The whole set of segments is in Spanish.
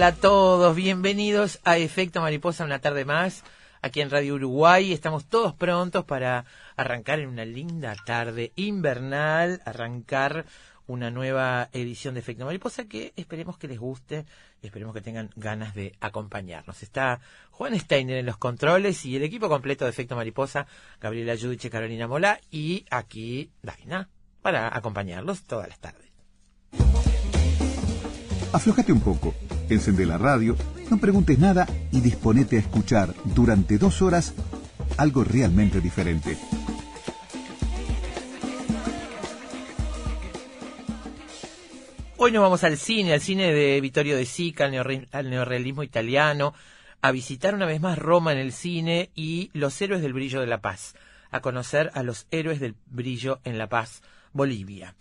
Hola a todos, bienvenidos a Efecto Mariposa una tarde más aquí en Radio Uruguay. Estamos todos prontos para arrancar en una linda tarde invernal, arrancar una nueva edición de Efecto Mariposa que esperemos que les guste y esperemos que tengan ganas de acompañarnos. Está Juan Steiner en los controles y el equipo completo de Efecto Mariposa, Gabriela Yudiche, Carolina Mola y aquí Daina para acompañarlos todas las tardes. Aflojate un poco, encende la radio, no preguntes nada y disponete a escuchar durante dos horas algo realmente diferente. Hoy nos vamos al cine, al cine de Vittorio De Sica, al, al neorrealismo italiano, a visitar una vez más Roma en el cine y los héroes del brillo de la paz, a conocer a los héroes del brillo en la paz, Bolivia.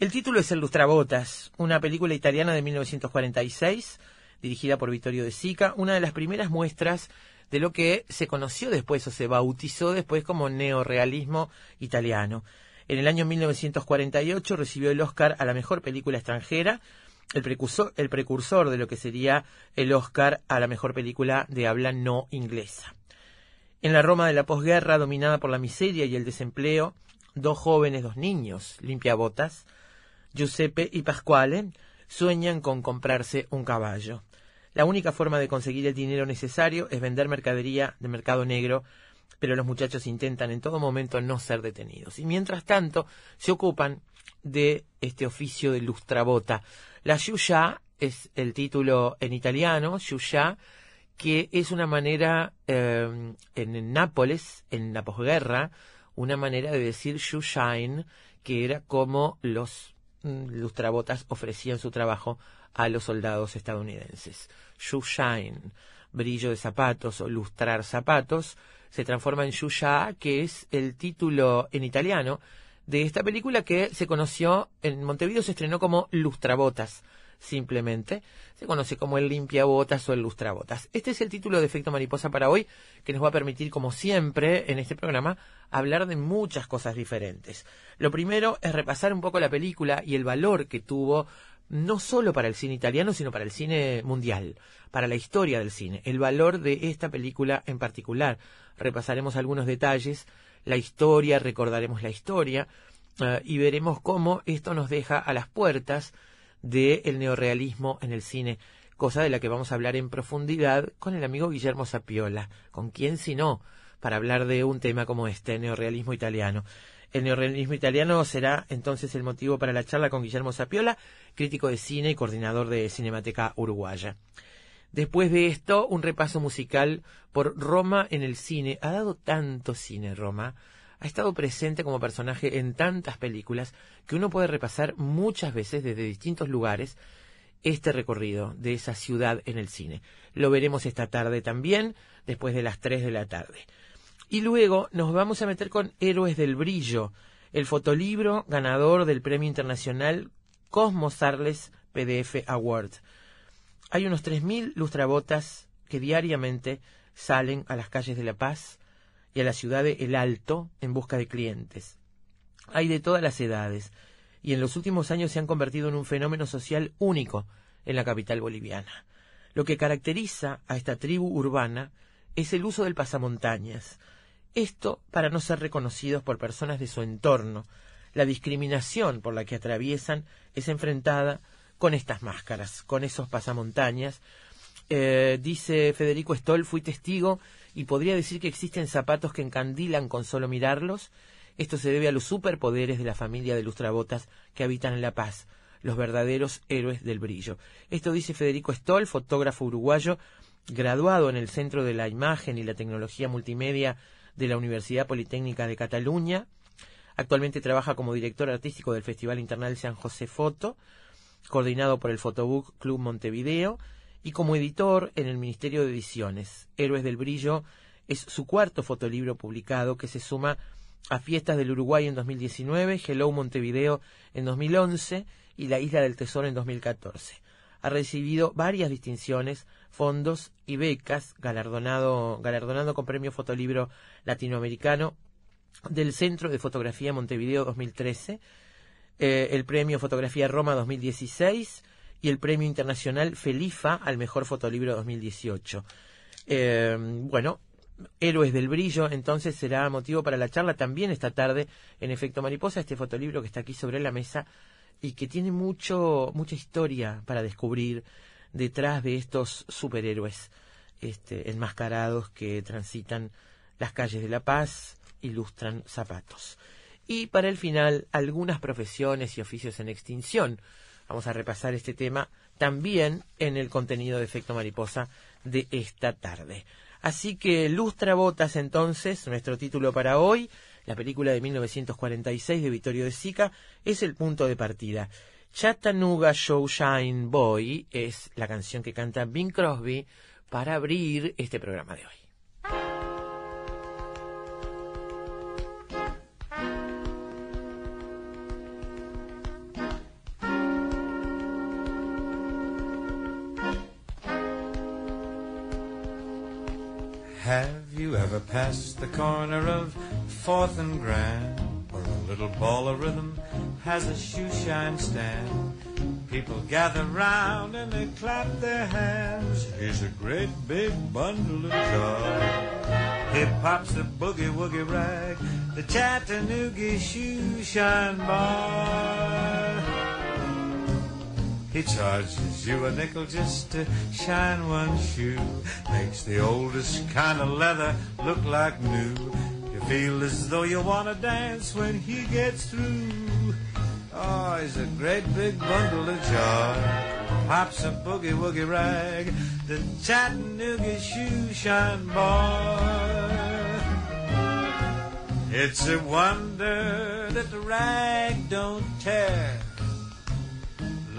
El título es El Lustrabotas, una película italiana de 1946, dirigida por Vittorio De Sica, una de las primeras muestras de lo que se conoció después o se bautizó después como neorrealismo italiano. En el año 1948 recibió el Oscar a la mejor película extranjera, el precursor, el precursor de lo que sería el Oscar a la mejor película de habla no inglesa. En la Roma de la posguerra, dominada por la miseria y el desempleo, dos jóvenes, dos niños, limpiabotas, Giuseppe y Pasquale, sueñan con comprarse un caballo. La única forma de conseguir el dinero necesario es vender mercadería de mercado negro, pero los muchachos intentan en todo momento no ser detenidos. Y mientras tanto, se ocupan de este oficio de lustrabota. La Shusha es el título en italiano, Shusha, que es una manera eh, en Nápoles, en la posguerra, una manera de decir shoeshine, que era como los lustrabotas ofrecían su trabajo a los soldados estadounidenses. Shoeshine, brillo de zapatos o lustrar zapatos, se transforma en Shusha, que es el título en italiano de esta película que se conoció en Montevideo, se estrenó como Lustrabotas, simplemente. Se conoce como el limpiabotas o el lustrabotas. Este es el título de Efecto Mariposa para hoy, que nos va a permitir, como siempre, en este programa, hablar de muchas cosas diferentes. Lo primero es repasar un poco la película y el valor que tuvo no solo para el cine italiano, sino para el cine mundial, para la historia del cine, el valor de esta película en particular. Repasaremos algunos detalles, la historia, recordaremos la historia eh, y veremos cómo esto nos deja a las puertas del neorrealismo en el cine, cosa de la que vamos a hablar en profundidad con el amigo Guillermo Sapiola, con quien si no, para hablar de un tema como este, neorrealismo italiano. El neorrealismo italiano será entonces el motivo para la charla con Guillermo Sapiola, crítico de cine y coordinador de Cinemateca Uruguaya. Después de esto, un repaso musical por Roma en el cine. Ha dado tanto cine Roma, ha estado presente como personaje en tantas películas que uno puede repasar muchas veces desde distintos lugares este recorrido de esa ciudad en el cine. Lo veremos esta tarde también, después de las 3 de la tarde. Y luego nos vamos a meter con Héroes del Brillo, el fotolibro ganador del Premio Internacional Cosmos Arles PDF Award. Hay unos 3.000 lustrabotas que diariamente salen a las calles de La Paz y a la ciudad de El Alto en busca de clientes. Hay de todas las edades y en los últimos años se han convertido en un fenómeno social único en la capital boliviana. Lo que caracteriza a esta tribu urbana es el uso del pasamontañas. Esto para no ser reconocidos por personas de su entorno. La discriminación por la que atraviesan es enfrentada con estas máscaras, con esos pasamontañas. Eh, dice Federico Stoll, fui testigo y podría decir que existen zapatos que encandilan con solo mirarlos. Esto se debe a los superpoderes de la familia de lustrabotas que habitan en La Paz, los verdaderos héroes del brillo. Esto dice Federico Stoll, fotógrafo uruguayo, graduado en el Centro de la Imagen y la Tecnología Multimedia de la Universidad Politécnica de Cataluña. Actualmente trabaja como director artístico del Festival Internacional San José Foto coordinado por el Photobook Club Montevideo, y como editor en el Ministerio de Ediciones. Héroes del Brillo es su cuarto fotolibro publicado que se suma a Fiestas del Uruguay en 2019, Hello Montevideo en 2011 y La Isla del Tesoro en 2014. Ha recibido varias distinciones, fondos y becas, galardonado, galardonado con premio Fotolibro Latinoamericano del Centro de Fotografía Montevideo 2013 eh, el premio Fotografía Roma 2016 y el premio internacional Felifa al mejor fotolibro 2018. Eh, bueno, Héroes del Brillo, entonces será motivo para la charla también esta tarde en Efecto Mariposa, este fotolibro que está aquí sobre la mesa y que tiene mucho, mucha historia para descubrir detrás de estos superhéroes este, enmascarados que transitan las calles de La Paz, ilustran zapatos y para el final algunas profesiones y oficios en extinción. Vamos a repasar este tema también en el contenido de Efecto Mariposa de esta tarde. Así que Lustra Botas entonces, nuestro título para hoy, la película de 1946 de Vittorio de Sica, es el punto de partida. Chattanooga Shine Boy es la canción que canta Bing Crosby para abrir este programa de hoy. Have you ever passed the corner of Fourth and Grand, where a little ball of rhythm has a shoe shine stand? People gather round and they clap their hands. Here's a great big bundle of joy. He pops the boogie woogie rag, the Chattanooga shoe shine bar. He charges you a nickel just to shine one shoe. Makes the oldest kind of leather look like new. You feel as though you want to dance when he gets through. Oh, he's a great big bundle of joy. Pops a boogie woogie rag, the Chattanooga shoe shine boy. It's a wonder that the rag don't tear.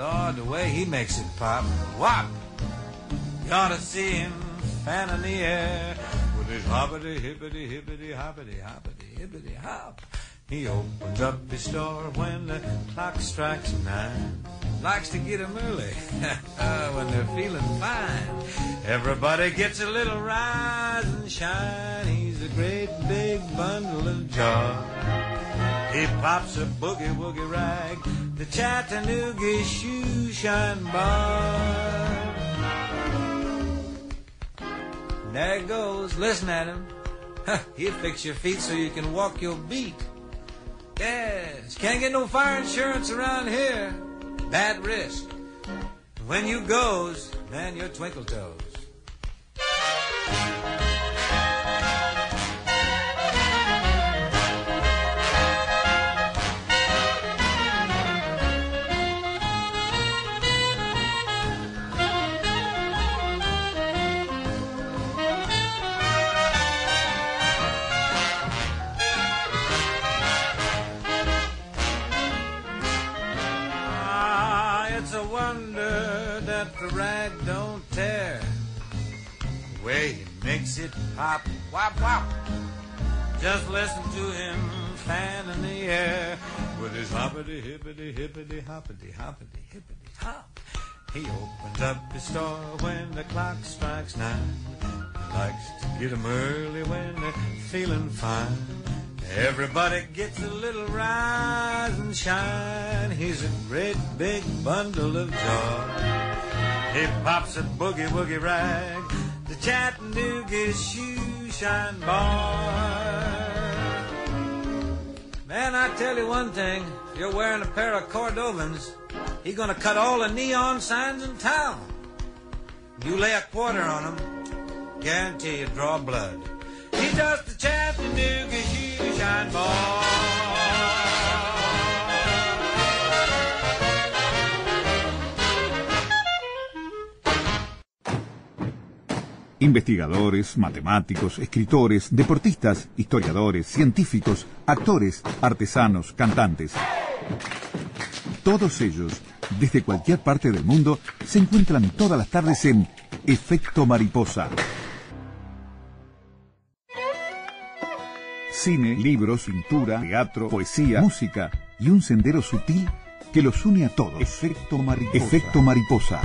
Lord, the way he makes it pop. Whop! You ought to see him fan in the air with his hoppity, hippity, hippity, hoppity, hoppity, hippity, hop. He opens up his store when the clock strikes nine. Likes to get 'em early when they're feeling fine. Everybody gets a little rise and shine. He's a great big bundle of joy. He pops a boogie woogie rag, the Chattanooga shoe shine bar. There he goes, listen at him. He'll fix your feet so you can walk your beat. Yes, can't get no fire insurance around here. Bad risk. When you goes, man, you're twinkle toes. Hoppity, hoppity, hippity, hop. He opens up his store when the clock strikes nine. He likes to get 'em early when they're feeling fine. Everybody gets a little rise and shine. He's a great big bundle of joy. He pops a boogie woogie rag, the Chattanooga shoe shine boy. Man, I tell you one thing, you're wearing a pair of Cordovans, he's gonna cut all the neon signs in town. You lay a quarter on him, guarantee you draw blood. He's just a Chattanooga shoe shine boy. Investigadores, matemáticos, escritores, deportistas, historiadores, científicos, actores, artesanos, cantantes. Todos ellos, desde cualquier parte del mundo, se encuentran todas las tardes en Efecto Mariposa. Cine, libros, pintura, teatro, poesía, música y un sendero sutil que los une a todos. Efecto Mariposa. Efecto Mariposa.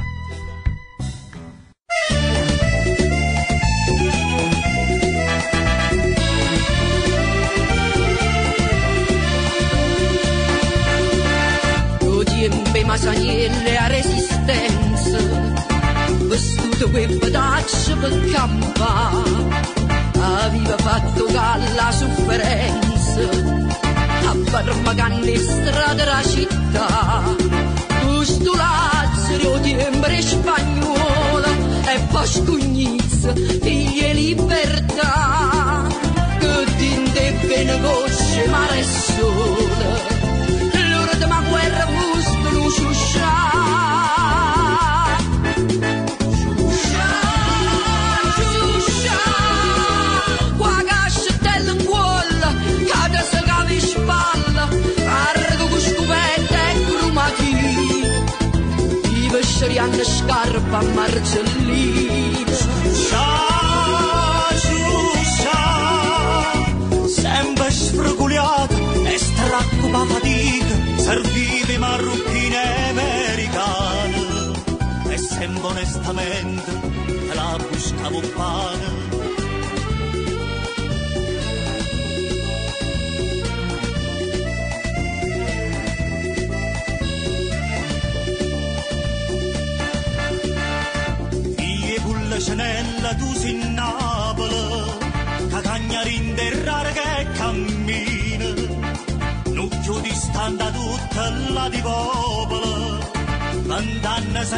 masaniere a resistență Văstută pe pădat per pe campa. Aveva fatto galla sofferenza. A barmaganne strada la città. Questo Lazio tiembra spagnola E pascugnizza vascugnizza e libertà. Che dinte bene voce ma hanno scarpa marcellina. sempre sfreguliata e straccupa fatica, serviva marrucchine americane e sempre onestamente te la buscavo pane.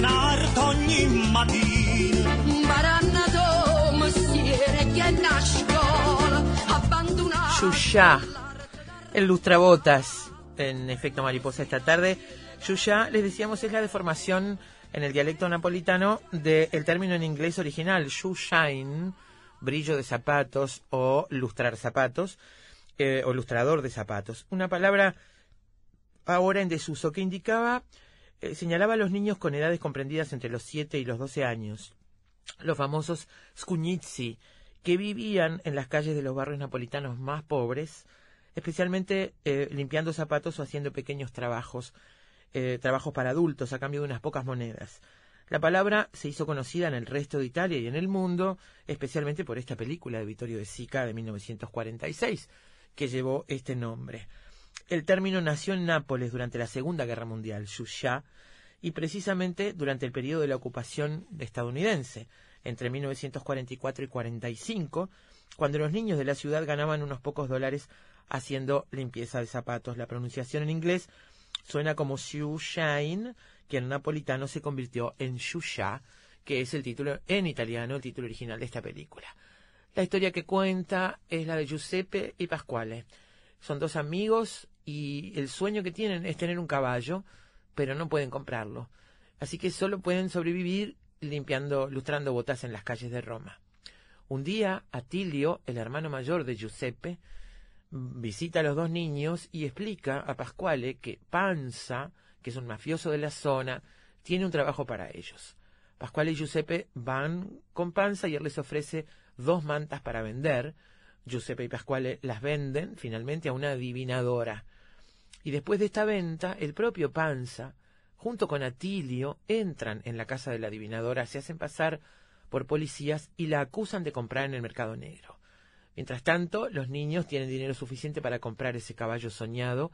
La ogni mattina. Mestiere che. Yuya, el lustrabotas en efecto mariposa esta tarde. Yuya, les decíamos, es la deformación en el dialecto napolitano del término en inglés original, shoe shine, brillo de zapatos o lustrar zapatos, eh, o lustrador de zapatos. Una palabra ahora en desuso que indicaba, eh, señalaba a los niños con edades comprendidas entre los 7 y los 12 años, los famosos skunizi, que vivían en las calles de los barrios napolitanos más pobres, especialmente eh, limpiando zapatos o haciendo pequeños trabajos, eh, trabajos para adultos a cambio de unas pocas monedas. La palabra se hizo conocida en el resto de Italia y en el mundo, especialmente por esta película de Vittorio De Sica de 1946, que llevó este nombre. El término nació en Nápoles durante la Segunda Guerra Mundial, Shusha, y precisamente durante el periodo de la ocupación estadounidense, entre 1944 y 45, cuando los niños de la ciudad ganaban unos pocos dólares haciendo limpieza de zapatos. La pronunciación en inglés suena como shoe shine, que en napolitano se convirtió en Shusha, que es el título en italiano, el título original de esta película. La historia que cuenta es la de Giuseppe y Pasquale. Son dos amigos y el sueño que tienen es tener un caballo, pero no pueden comprarlo. Así que solo pueden sobrevivir limpiando, lustrando botas en las calles de Roma. Un día, Atilio, el hermano mayor de Giuseppe, visita a los dos niños y explica a Pasquale que Panza, que es un mafioso de la zona, tiene un trabajo para ellos. Pascual y Giuseppe van con panza y él les ofrece dos mantas para vender. Giuseppe y Pascual las venden finalmente a una adivinadora. Y después de esta venta, el propio Panza, junto con Atilio, entran en la casa de la adivinadora, se hacen pasar por policías y la acusan de comprar en el mercado negro. Mientras tanto, los niños tienen dinero suficiente para comprar ese caballo soñado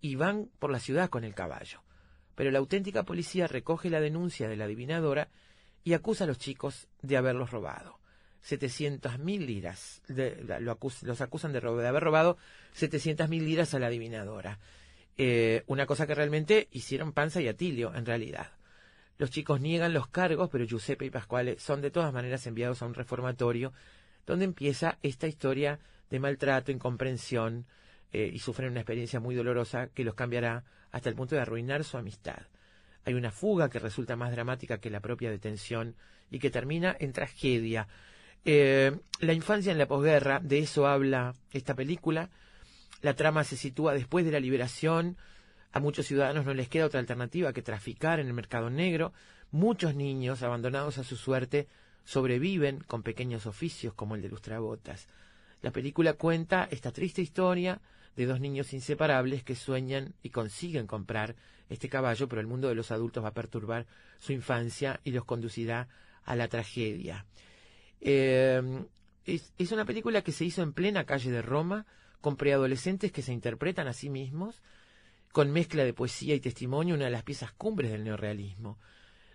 y van por la ciudad con el caballo. Pero la auténtica policía recoge la denuncia de la adivinadora y acusa a los chicos de haberlos robado. 700.000 mil liras. los acusan de, de haber robado 700.000 mil liras a la adivinadora. Eh, una cosa que realmente hicieron Panza y Atilio, en realidad. Los chicos niegan los cargos, pero Giuseppe y Pascuale son de todas maneras enviados a un reformatorio, donde empieza esta historia de maltrato, incomprensión, eh, y sufren una experiencia muy dolorosa que los cambiará hasta el punto de arruinar su amistad. Hay una fuga que resulta más dramática que la propia detención y que termina en tragedia. Eh, la infancia en la posguerra, de eso habla esta película, la trama se sitúa después de la liberación. A muchos ciudadanos no les queda otra alternativa que traficar en el mercado negro. Muchos niños, abandonados a su suerte, sobreviven con pequeños oficios como el de lustrabotas. La película cuenta esta triste historia de dos niños inseparables que sueñan y consiguen comprar este caballo, pero el mundo de los adultos va a perturbar su infancia y los conducirá a la tragedia. Eh, es, una película que se hizo en plena calle de Roma, con preadolescentes que se interpretan a sí mismos, con mezcla de poesía y testimonio, una de las piezas cumbres del neorrealismo.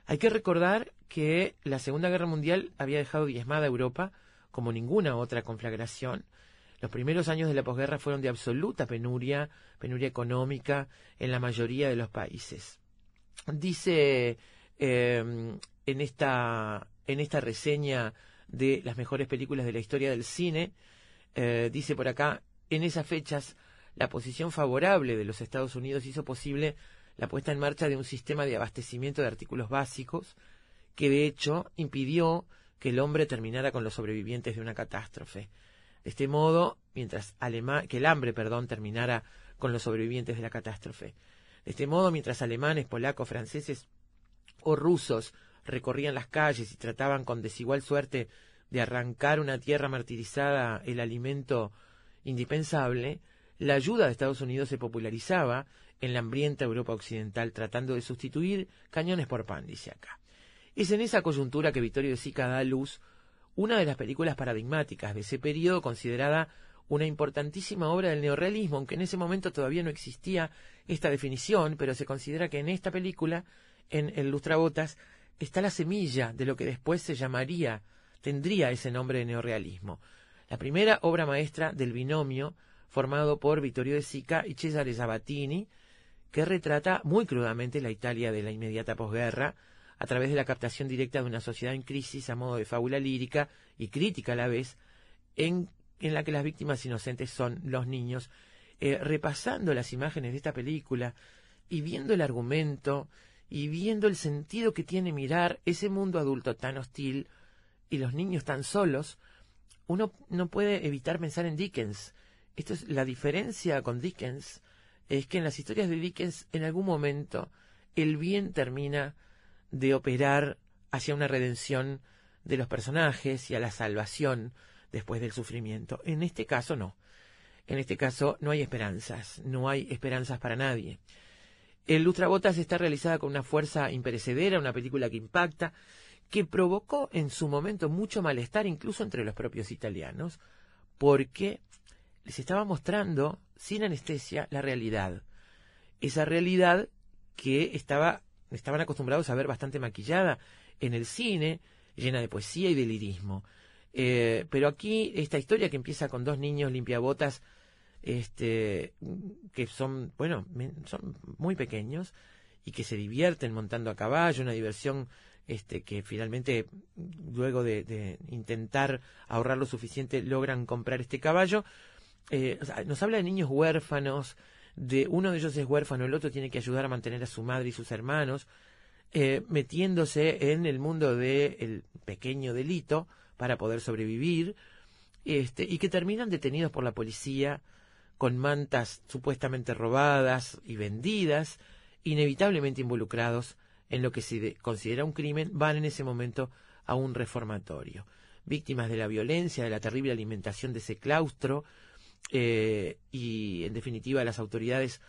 Hay que recordar que la Segunda Guerra Mundial había dejado diezmada Europa como ninguna otra conflagración. Los primeros años de la posguerra fueron de absoluta penuria, penuria económica en la mayoría de los países. Dice em, en, esta, en esta reseña de las mejores películas de la historia del cine, eh, dice por acá, en esas fechas, la posición favorable de los Estados Unidos hizo posible la puesta en marcha de un sistema de abastecimiento de artículos básicos que de hecho impidió que el hombre terminara con los sobrevivientes de una catástrofe. De este modo, mientras que el hambre, perdón, terminara con los sobrevivientes de la catástrofe. De este modo, mientras alemanes, polacos, franceses o rusos recorrían las calles y trataban con desigual suerte de arrancar una tierra martirizada el alimento indispensable, la ayuda de Estados Unidos se popularizaba en la hambrienta Europa Occidental, tratando de sustituir cañones por pan, dice acá. Es en esa coyuntura que Vittorio de Sica da a luz una de las películas paradigmáticas de ese periodo, considerada una importantísima obra del neorrealismo, aunque en ese momento todavía no existía esta definición, pero se considera que en esta película, en El Lustrabotas, está la semilla de lo que después se llamaría, tendría ese nombre de neorrealismo la primera obra maestra del binomio formado por Vittorio de Sica y Cesare Sabatini, que retrata muy crudamente la Italia de la inmediata posguerra, a través de la captación directa de una sociedad en crisis a modo de fábula lírica y crítica a la vez, en, la que las víctimas inocentes son los niños, eh, repasando las imágenes de esta película y viendo el argumento y viendo el sentido que tiene mirar ese mundo adulto tan hostil y los niños tan solos, uno no puede evitar pensar en Dickens. Esto es la diferencia con Dickens es que en las historias de Dickens en algún momento el bien termina de operar hacia una redención de los personajes y a la salvación después del sufrimiento. En este caso no. En este caso no hay esperanzas, no hay esperanzas para nadie. El Lustrabotas está realizada con una fuerza imperecedera, una película que impacta, que provocó en su momento mucho malestar incluso entre los propios italianos, porque les estaba mostrando sin anestesia la realidad. Esa realidad que estaba, estaban acostumbrados a ver bastante maquillada en el cine, llena de poesía y de lirismo. Eh, pero aquí esta historia que empieza con dos niños limpiabotas, este, que son, bueno, son muy pequeños y que se divierten montando a caballo, una diversión este, que finalmente, luego de, intentar ahorrar lo suficiente, logran comprar este caballo. Eh, nos habla de niños huérfanos, de uno de ellos es huérfano, el otro tiene que ayudar a mantener a su madre y sus hermanos, eh, metiéndose en el mundo del pequeño delito para poder sobrevivir, este, y que terminan detenidos por la policía con mantas supuestamente robadas y vendidas, inevitablemente involucrados en lo que se de- considera un crimen van en ese momento a un reformatorio. Víctimas de la violencia, de la terrible alimentación de ese claustro eh, y, en definitiva, las autoridades,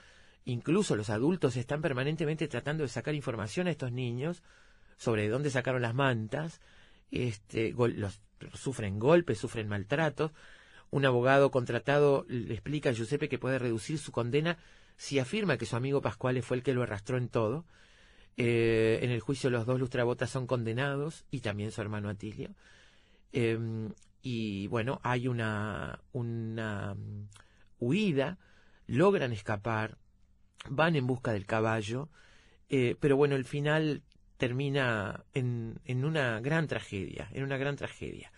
incluso los adultos, están permanentemente tratando de sacar información a estos niños sobre de dónde sacaron las mantas, este, los, sufren golpes, sufren maltratos. Un abogado contratado le explica a Giuseppe que puede reducir su condena si afirma que su amigo Pascuale fue el que lo arrastró en todo. Eh, en el juicio los dos lustrabotas son condenados y también su hermano Atilio. Eh, y bueno, hay una, una mm, huida, logran escapar, van en busca del caballo, eh, pero bueno, el final termina en, en una gran tragedia, en una gran tragedia.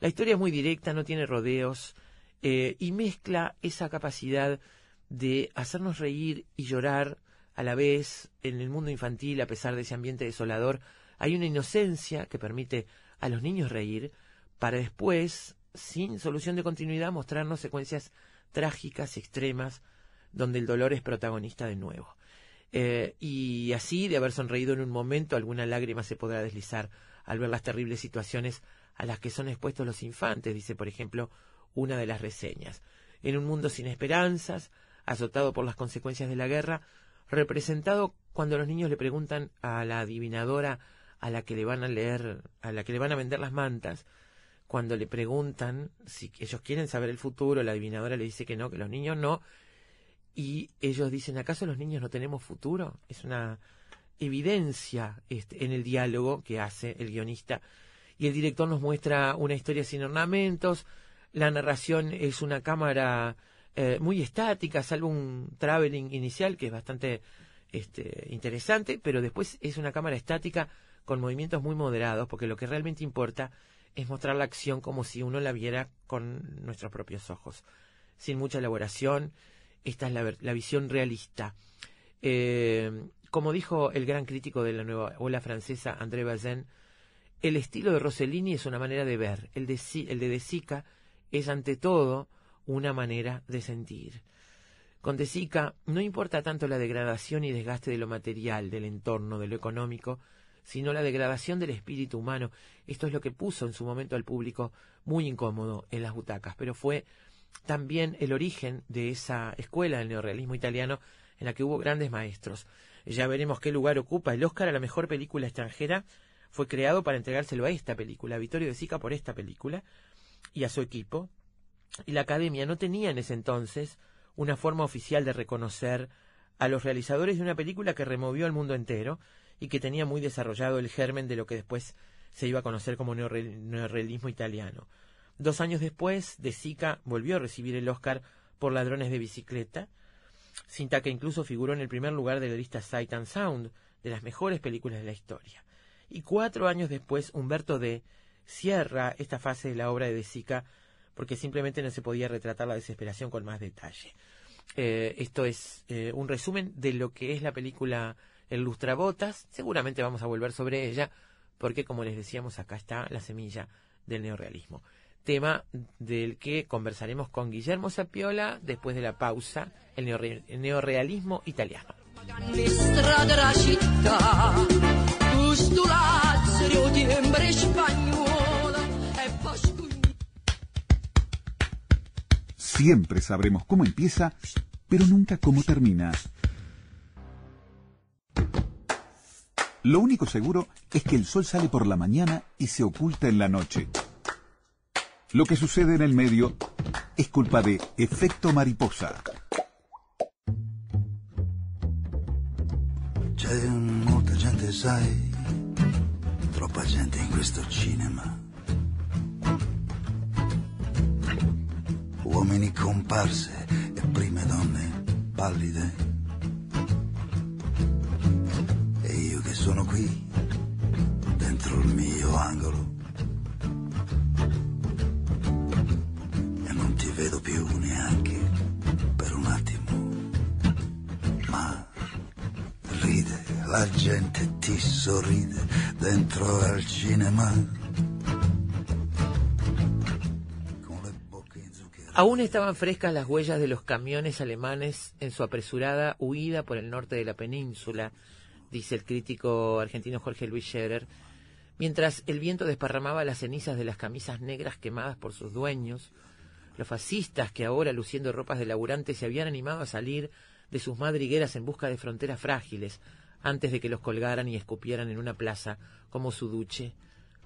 La historia es muy directa, no tiene rodeos eh, y mezcla esa capacidad de hacernos reír y llorar a la vez en el mundo infantil, a pesar de ese ambiente desolador. Hay una inocencia que permite a los niños reír para después, sin solución de continuidad, mostrarnos secuencias trágicas, extremas, donde el dolor es protagonista de nuevo. Eh, y así, de haber sonreído en un momento, alguna lágrima se podrá deslizar al ver las terribles situaciones a las que son expuestos los infantes, dice, por ejemplo, una de las reseñas. En un mundo sin esperanzas, azotado por las consecuencias de la guerra, representado cuando los niños le preguntan a la adivinadora a la que le van a leer, a la que le van a vender las mantas, cuando le preguntan si ellos quieren saber el futuro, la adivinadora le dice que no, que los niños no, y ellos dicen, ¿acaso los niños no tenemos futuro? Es una evidencia este, en el diálogo que hace el guionista. Y el director nos muestra una historia sin ornamentos, la narración es una cámara eh, muy estática, salvo un traveling inicial que es bastante este, interesante, pero después es una cámara estática con movimientos muy moderados, porque lo que realmente importa es mostrar la acción como si uno la viera con nuestros propios ojos, sin mucha elaboración. Esta es la, la visión realista. Eh, como dijo el gran crítico de la nueva ola francesa, André Bazin, el estilo de Rossellini es una manera de ver, el de, de De Sica es ante todo una manera de sentir. Con De Sica no importa tanto la degradación y desgaste de lo material, del entorno, de lo económico, sino la degradación del espíritu humano. Esto es lo que puso en su momento al público muy incómodo en las butacas, pero fue también el origen de esa escuela del neorrealismo italiano en la que hubo grandes maestros. Ya veremos qué lugar ocupa el Oscar a la mejor película extranjera. Fue creado para entregárselo a esta película, a Vittorio De Sica por esta película y a su equipo. Y la academia no tenía en ese entonces una forma oficial de reconocer a los realizadores de una película que removió al mundo entero y que tenía muy desarrollado el germen de lo que después se iba a conocer como neorre- neorrealismo italiano. Dos años después, De Sica volvió a recibir el Oscar por Ladrones de Bicicleta, cinta que incluso figuró en el primer lugar de la lista Sight and Sound de las mejores películas de la historia. Y cuatro años después, Humberto D. cierra esta fase de la obra de Sica porque simplemente no se podía retratar la desesperación con más detalle. Eh, esto es eh, un resumen de lo que es la película El Lustrabotas. Seguramente vamos a volver sobre ella, porque como les decíamos, acá está la semilla del neorrealismo. Tema del que conversaremos con Guillermo Sapiola después de la pausa, el, neorre- el neorrealismo italiano. Siempre sabremos cómo empieza, pero nunca cómo termina. Lo único seguro es que el sol sale por la mañana y se oculta en la noche. Lo que sucede en el medio es culpa de efecto mariposa. Troppa gente in questo cinema. Uomini comparse e prime donne pallide. E io che sono qui, dentro il mio angolo. E non ti vedo più neanche la gente ti sorride dentro al cinema. Aún estaban frescas las huellas de los camiones alemanes en su apresurada huida por el norte de la península dice el crítico argentino Jorge Luis Scherer, mientras el viento desparramaba las cenizas de las camisas negras quemadas por sus dueños, los fascistas que ahora, luciendo ropas de laburantes, se habían animado a salir de sus madrigueras en busca de fronteras frágiles, antes de que los colgaran y escupieran en una plaza como su duche.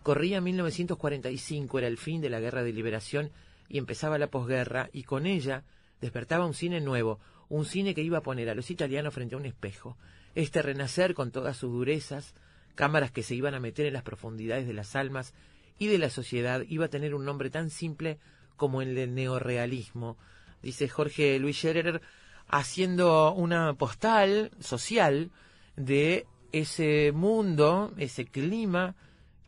Corría 1945, era el fin de la guerra de liberación y empezaba la posguerra, y con ella despertaba un cine nuevo, un cine que iba a poner a los italianos frente a un espejo, este renacer con todas sus durezas, cámaras que se iban a meter en las profundidades de las almas y de la sociedad, iba a tener un nombre tan simple como el del neorealismo, dice Jorge Luis Scherer, haciendo una postal social de ese mundo, ese clima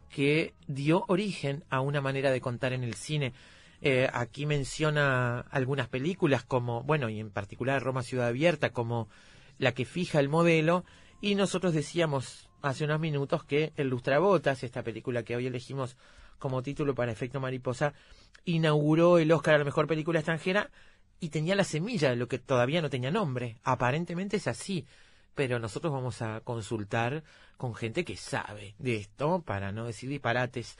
que dio origen a una manera de contar en el cine. Eh, aquí menciona algunas películas como, bueno, y en particular Roma Ciudad Abierta, como la que fija el modelo, y nosotros decíamos hace unos minutos que El Lustrabotas, esta película que hoy elegimos como título para Efecto Mariposa, inauguró el Oscar a la Mejor Película Extranjera y tenía la semilla de lo que todavía no tenía nombre. Aparentemente es así, pero nosotros vamos a consultar con gente que sabe de esto para no decir disparates.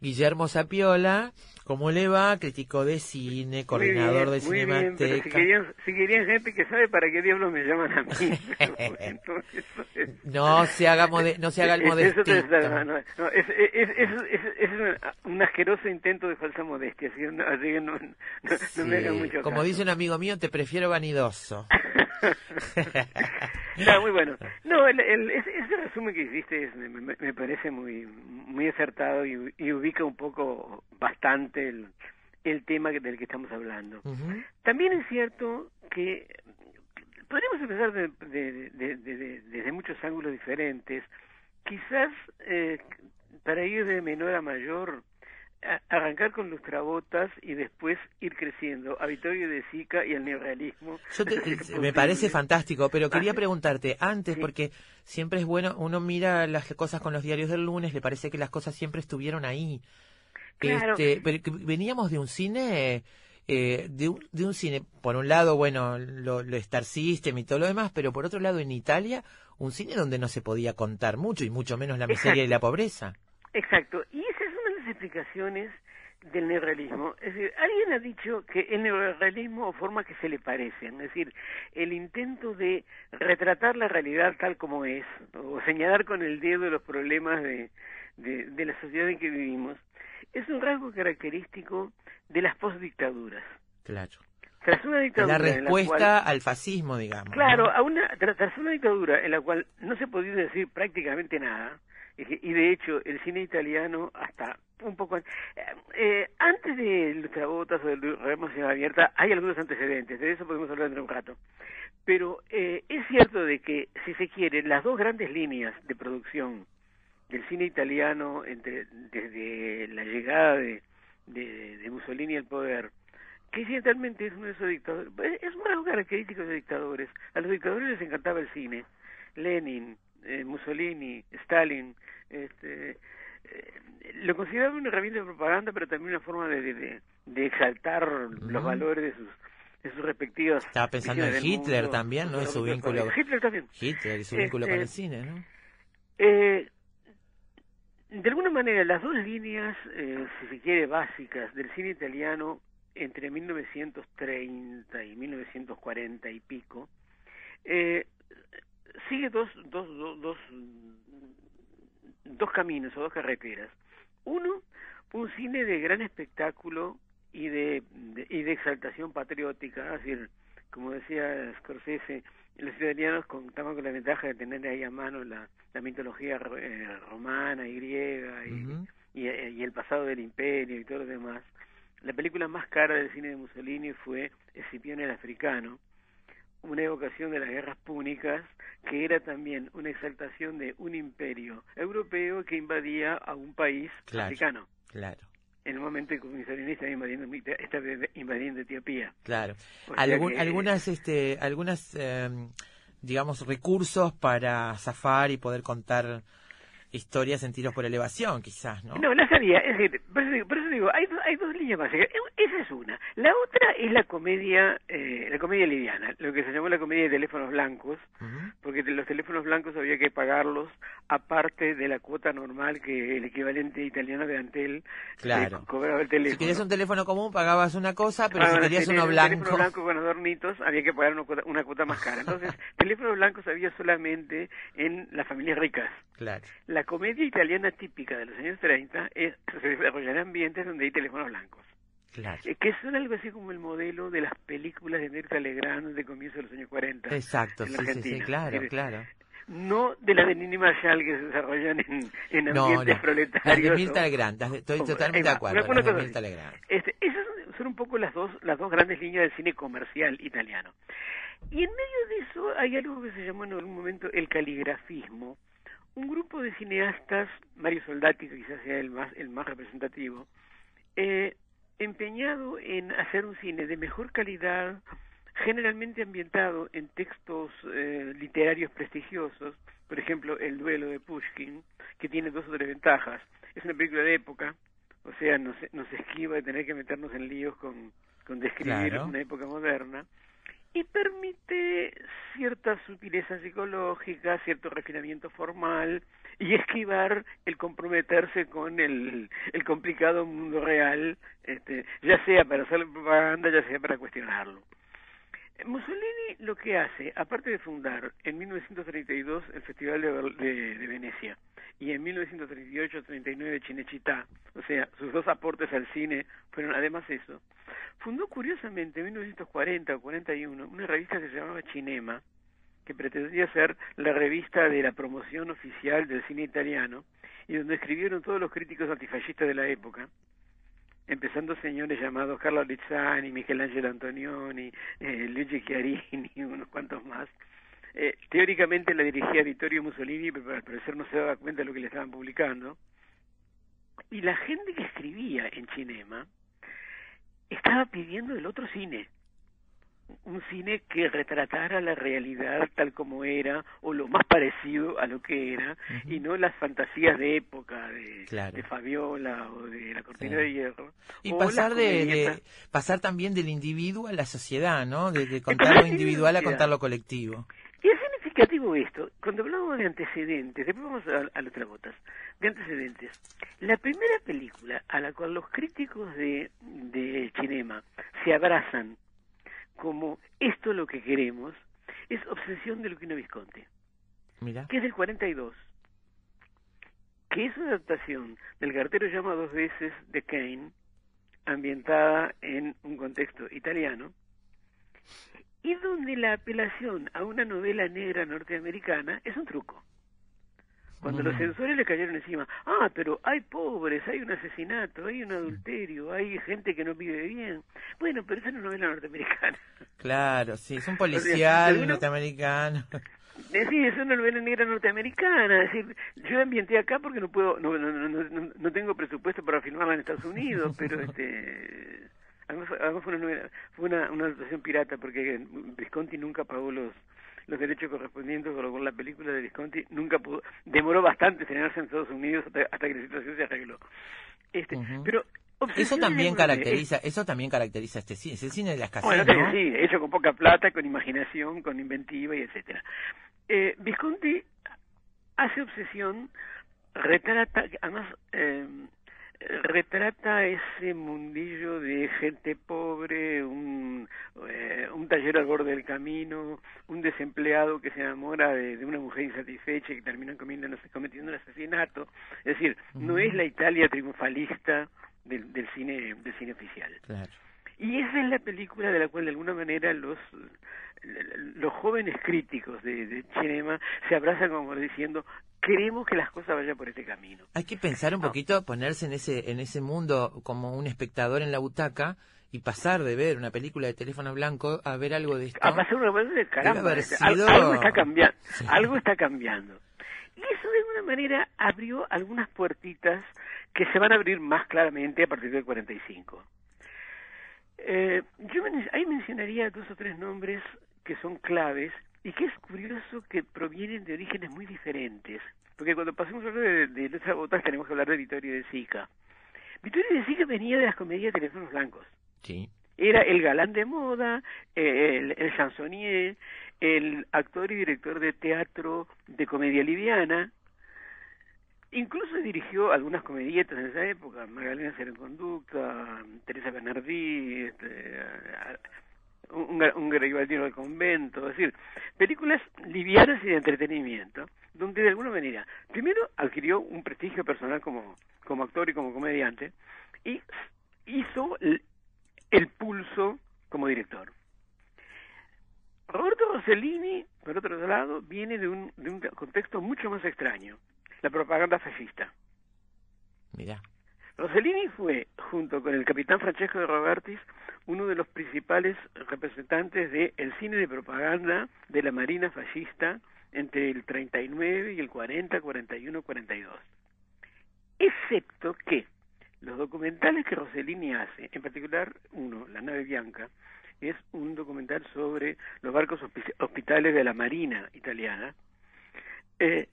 Guillermo Sapiola, ¿cómo le va? Crítico de cine, coordinador de muy bien, pero Cinemateca. si, querían, si querían gente que sabe para qué diablos me llaman a mí. No se haga, mode- no se haga el es- eso te- modestito. no, no, no, es, es, es, es- un, un asqueroso intento de falsa modestia, así que no, así que no, no, no me hagan Sí, mucho Como caso. dice un amigo mío, te prefiero vanidoso. Está muy bueno. No, el, el- ese, ese resumen que hiciste es- me, me- parece muy muy acertado y, y ubica un poco bastante el, el tema del que estamos hablando. También es cierto que podríamos empezar de- de- de- de- de- desde muchos ángulos diferentes. Quizás eh, para ir de menor a mayor, arrancar con lustrabotas y después ir creciendo a Vittorio de Sica y al neorrealismo. Yo te- Es me parece fantástico, pero quería Ah, preguntarte antes, sí. porque siempre es bueno, uno mira las cosas con los diarios del lunes, le parece que las cosas siempre estuvieron ahí. Claro. Este, pero veníamos de un cine, eh, de, un, de un cine, por un lado, bueno, lo, lo Star System y todo lo demás, pero por otro lado, en Italia, un cine donde no se podía contar mucho, y mucho menos la miseria y la pobreza. Exacto, y explicaciones del neorrealismo. Es decir, alguien ha dicho que el neorrealismo o formas que se le parecen, es decir, el intento de retratar la realidad tal como es, o señalar con el dedo los problemas de, de, de la sociedad en que vivimos, es un rasgo característico de las postdictaduras. Claro. Tras una dictadura la en la respuesta cual- al fascismo, digamos. Claro, ¿no? a una, tra- tras una dictadura en la cual no se podía decir prácticamente nada, y de hecho el cine italiano hasta un poco eh, eh, antes de Lustrabotas o de Remos Ciudad Abierta hay algunos antecedentes, de eso podemos hablar dentro de un rato. Pero eh, es cierto de que, si se quiere, las dos grandes líneas de producción del cine italiano entre desde la llegada de, de, de Mussolini al poder que incidentalmente es uno de esos dictadores, es es un rasgo característico de los dictadores. A los dictadores les encantaba el cine. Lenin, eh, Mussolini, Stalin, este, eh, lo consideraban una herramienta de propaganda, pero también una forma de, de, de exaltar los valores de sus de sus respectivas. Estaba pensando en Hitler mundo, también, ¿no? Y su vínculo-. Hitler también. Hitler y su vínculo con Este, el cine, ¿no? Eh, de alguna manera, las dos líneas, eh, si se quiere, básicas del cine italiano entre 1930 y 1940 y pico, eh, sigue dos, dos, dos, dos, dos caminos o dos carreteras. Uno, un cine de gran espectáculo y de, de- y de exaltación patriótica, es decir, como decía Scorsese, los italianos contaban con la ventaja de tener ahí a mano la, la mitología eh, romana y griega y, y, eh, y el pasado del imperio y todo lo demás. La película más cara del cine de Mussolini fue Escipión el Africano, una evocación de las guerras púnicas, que era también una exaltación de un imperio europeo que invadía a un país Claro. africano. Claro, En el momento en que estaba invadiendo, estaba invadiendo Etiopía. claro. O sea Algún- que- Algunas, este, algunas, eh, digamos, recursos para zafar y poder contar historias en tiros por elevación, quizás, ¿no? No, las había, es decir, por eso digo, por eso digo, hay, hay dos líneas básicas. Esa es una. La otra es la comedia, eh, la comedia liviana, lo que se llamó la comedia de teléfonos blancos, porque los teléfonos blancos había que pagarlos aparte de la cuota normal que el equivalente italiano de Antel Claro. eh, cobraba el teléfono. Si querías un teléfono común pagabas una cosa, pero Ah, si querías uno un blanco... teléfono blanco con adornitos había que pagar una cuota, una cuota más cara. Entonces, teléfonos blancos había solamente en las familias ricas. Claro. La comedia italiana típica de los años 30 es se desarrolla en ambientes donde hay teléfonos blancos, Claro. eh, que son algo así como el modelo de las películas de Mirta Legrand de comienzo de los años 40. Exacto, en sí, la sí, sí, claro, decir, claro. No de las de Nini Marshall que se desarrollan en, en ambientes no. proletarios. Las de Mirta Legrand, estoy totalmente de acuerdo, una- una las de cosa Mirta así. Legrand. Este, esas son- son un poco las dos, las dos grandes líneas del cine comercial italiano. Y en medio de eso hay algo que se llamó en algún momento el caligrafismo. Un grupo de cineastas, Mario Soldati, que quizás sea el más, el más representativo, eh, empeñado en hacer un cine de mejor calidad, generalmente ambientado en textos eh, literarios prestigiosos, por ejemplo, El duelo de Pushkin, que tiene dos o tres ventajas. Es una película de época, o sea, nos, nos esquiva de tener que meternos en líos con, con describir Claro. una época moderna, y permite cierta sutileza psicológica, cierto refinamiento formal, y esquivar el comprometerse con el, el complicado mundo real, este, ya sea para hacer propaganda, ya sea para cuestionarlo. Mussolini lo que hace, aparte de fundar en 1932 el Festival de, Venecia y en 1938-39 Cinecittà, o sea, sus dos aportes al cine fueron además eso, fundó curiosamente en 1940 o 41 una revista que se llamaba Cinema, que pretendía ser la revista de la promoción oficial del cine italiano y donde escribieron todos los críticos antifascistas de la época empezando señores llamados Carlo Lizzani, Michelangelo Antonioni, eh, Luigi Chiarini unos cuantos más. Eh, teóricamente la dirigía Vittorio Mussolini, pero al parecer no se daba cuenta de lo que le estaban publicando. Y la gente que escribía en Cinema estaba pidiendo el otro cine. Un cine que retratara la realidad tal como era, o lo más parecido a lo que era, y no las fantasías de época de, Claro. de Fabiola o de la cortina de hierro. Y pasar de, pasar también del individuo a la sociedad, ¿no? De, de contar lo individual a contar lo colectivo. Y es significativo esto, cuando hablamos de antecedentes, después vamos a, a las trabotas, de antecedentes. La primera película a la cual los críticos de, de cinema se abrazan como esto es lo que queremos, es Obsesión de Luquino Visconti, Mira. que es del 42, que es una adaptación del cartero llama dos veces de Kane, ambientada en un contexto italiano, y donde la apelación a una novela negra norteamericana es un truco. Cuando los censores le cayeron encima, ah, pero hay pobres, hay un asesinato, hay un adulterio, hay gente que no vive bien. Bueno, pero esa es una novela norteamericana. Claro, sí, es un policial alguna- norteamericano. Eh, Sí, es una novela negra norteamericana. Es decir, yo la ambienté acá porque no puedo, no, no, no, no, no tengo presupuesto para filmarla en Estados Unidos, pero este, además, fue- además fue una novela, fue una, una pirata porque Visconti nunca pagó los los derechos correspondientes, con lo cual la película de Visconti nunca pudo, demoró bastante estrenarse en Estados Unidos hasta, hasta que la situación se arregló. Este, pero Eso también caracteriza, eso también caracteriza este cine, es el cine de las bueno, casetas, sí, ¿no? sí, hecho con poca plata, con imaginación, con inventiva y etcétera. Eh, Visconti hace obsesión, retrata, además eh, retrata ese mundillo de gente pobre, un, eh, un taller al borde del camino, un desempleado que se enamora de, de una mujer insatisfecha y que termina comiendo, cometiendo un asesinato. Es decir, no es la Italia triunfalista del, del cine del cine oficial. Claro. Y esa es la película de la cual de alguna manera los los jóvenes críticos de, de cinema se abrazan como diciendo queremos que las cosas vayan por este camino. Hay que pensar un poquito, ponerse en ese, en ese mundo como un espectador en la butaca y pasar de ver una película de teléfono blanco a ver algo de esto. A pasar una cosa de caramba, este, sido- algo está cambiando, Sí. algo está cambiando. Y eso de alguna manera abrió algunas puertitas que se van a abrir más claramente a partir del 45. Eh, yo men- ahí mencionaría dos o tres nombres que son claves y que es curioso que provienen de orígenes muy diferentes. porque cuando pasemos a hablar de, de letras botas tenemos que hablar de Vittorio de Sica. Vittorio de Sica venía de las comedias de teléfonos blancos. Sí. Era el galán de moda, el, el chansonnier, el actor y director de teatro de comedia liviana. Incluso dirigió algunas comedietas en esa época, Magdalena Conducta, Teresa Bernardí, este, un, un Garibaldino del convento, es decir, películas livianas y de entretenimiento, donde de alguna manera, primero adquirió un prestigio personal como, como actor y como comediante, y hizo el, el pulso como director. Roberto Rossellini, por otro lado, viene de un, de un contexto mucho más extraño, la propaganda fascista. Mira. Rossellini fue, junto con el capitán Francesco de Robertis, uno de los principales representantes del cine de propaganda de la Marina fascista entre el 39 y el 40, 41, 42. Excepto que los documentales que Rossellini hace, en particular uno, La nave bianca, es un documental sobre los barcos hospi- hospitales de la Marina italiana, eh,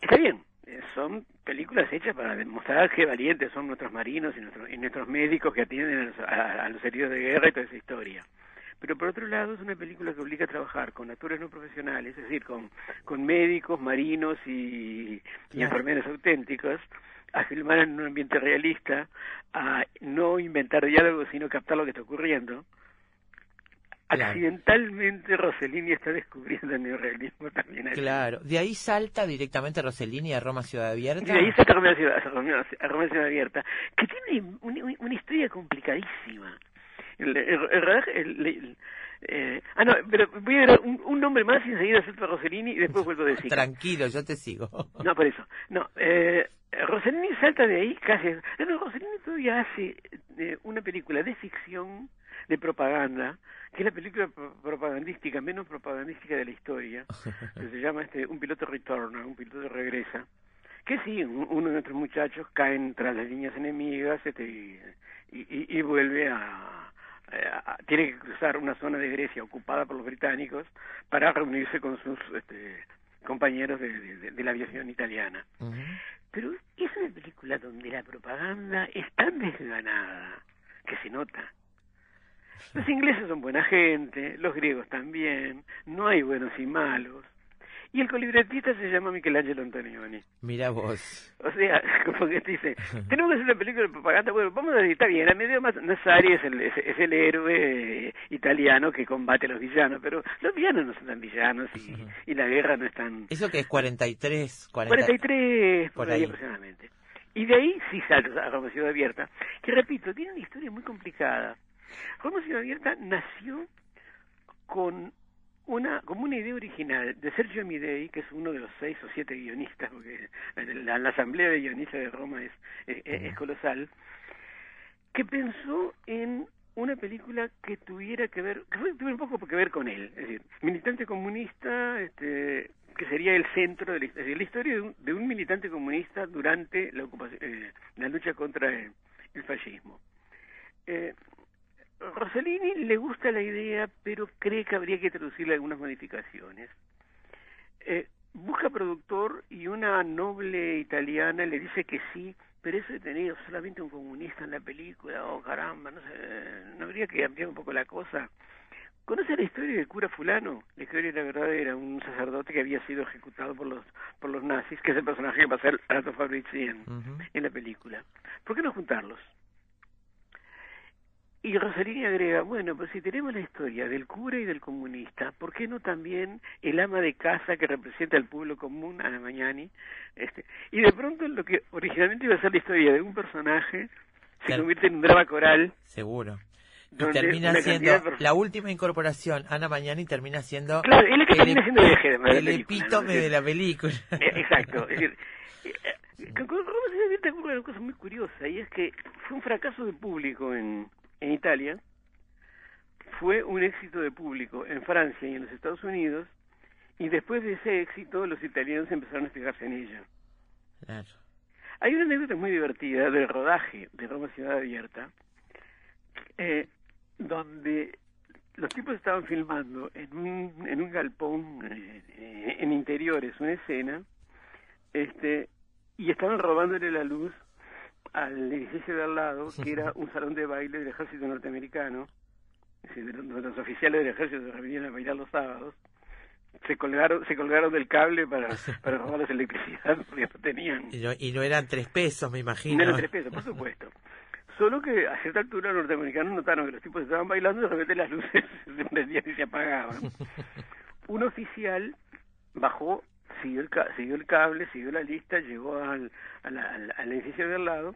está bien, eh, son películas hechas para demostrar qué valientes son nuestros marinos y nuestros, y nuestros médicos que atienden a los, a- a los heridos de guerra y toda esa historia. Pero por otro lado es una película que obliga a trabajar con actores no profesionales, es decir, con, con médicos, marinos y, y enfermeros auténticos, a filmar en un ambiente realista, a no inventar diálogos, sino captar lo que está ocurriendo. Claro. Accidentalmente Rossellini está descubriendo el neorrealismo también allí. Claro. De ahí salta directamente Rossellini a Roma Ciudad Abierta. De ahí saca Romeo Ciudad, Romeo- Romeo Ciudad Abierta, que tiene una, una- una historia complicadísima. El, el- el eh, ah, no, pero voy a dar un, un nombre más y enseguida acepto a Rossellini y después vuelvo a decir. Tranquilo, yo te sigo. No, por eso. No, eh, Rossellini salta de ahí casi. No, Rossellini todavía hace eh, una película de ficción, de propaganda, que es la película pro- propagandística, menos propagandística de la historia, que se llama este Un piloto retorna, un piloto regresa. Que sí, un- uno de nuestros muchachos caen tras las líneas enemigas este, y, y- y vuelve a, a- tiene que cruzar una zona de Grecia ocupada por los británicos para reunirse con sus este, compañeros de, de- de la aviación italiana. Pero es una película donde la propaganda es tan desganada que se nota. Los ingleses son buena gente, los griegos también, no hay buenos y malos. Y el colibretista se llama Michelangelo Antonioni. Mira vos. O sea, como que te dice, tenemos que hacer una película de propaganda, bueno, vamos a decir, está bien, a medio más Nassari es el, es, es el héroe eh, italiano que combate a los villanos, pero los villanos no son tan villanos y, y la guerra no es tan... ¿Eso que es 43? 40... 43 por, por ahí aproximadamente. Y de ahí sí saltas a Roma Ciudad Abierta, que repito, tiene una historia muy complicada. Roma Ciudad Abierta nació con una como una idea original de Sergio Midei, que es uno de los seis o siete guionistas, porque la, la asamblea de guionistas de Roma es, es, es colosal, que pensó en una película que tuviera que ver, que tuviera un poco que ver con él, es decir, militante comunista, este, que sería el centro de la, la historia de un, de un militante comunista durante la ocupación, eh, la lucha contra el, el fascismo. Eh, Rossellini le gusta la idea, pero cree que habría que traducirle algunas modificaciones. Eh, busca productor y una noble italiana le dice que sí, pero eso de tener solamente un comunista en la película, oh caramba, no sé, no habría que ampliar un poco la cosa. ¿Conoce la historia del cura fulano? La historia la verdad era un sacerdote que había sido ejecutado por los por los nazis, que es el personaje que va a ser en la película. ¿Por qué no juntarlos? Y Rosalini agrega, bueno, pues si tenemos la historia del cura y del comunista, ¿por qué no también el ama de casa que representa al pueblo común, Ana Mañani? Este, y de pronto lo que originalmente iba a ser la historia de un personaje se Claro. convierte en un drama coral. Seguro. Y termina siendo de la última incorporación, Ana Mañana, y termina siendo Claro, él es que el, termina siendo el eje de la el película, ¿no? epítome Es de la película. Exacto. Es decir, eh, eh, con con ocurre una cosa muy curiosa y es que fue un fracaso de público en, en Italia, fue un éxito de público en Francia y en los Estados Unidos y después de ese éxito los italianos empezaron a fijarse en ella. Claro. Hay una anécdota muy divertida del rodaje de Roma Ciudad Abierta, eh, donde los tipos estaban filmando en un, en un galpón eh, eh, en interiores una escena este y estaban robándole la luz al edificio de al lado, que era un salón de baile del ejército norteamericano, es decir, de los, oficiales del ejército que venían a bailar los sábados, se colgaron, se colgaron del cable para, para robarles electricidad porque no tenían. Y no, y no eran tres pesos, me imagino. Menos tres pesos, por supuesto. Solo que a cierta altura los norteamericanos notaron que los tipos estaban bailando y de repente las luces se prendían y se apagaban. Un oficial bajó, siguió el, siguió el cable, siguió la lista, llegó al, a la- al, al edificio de al lado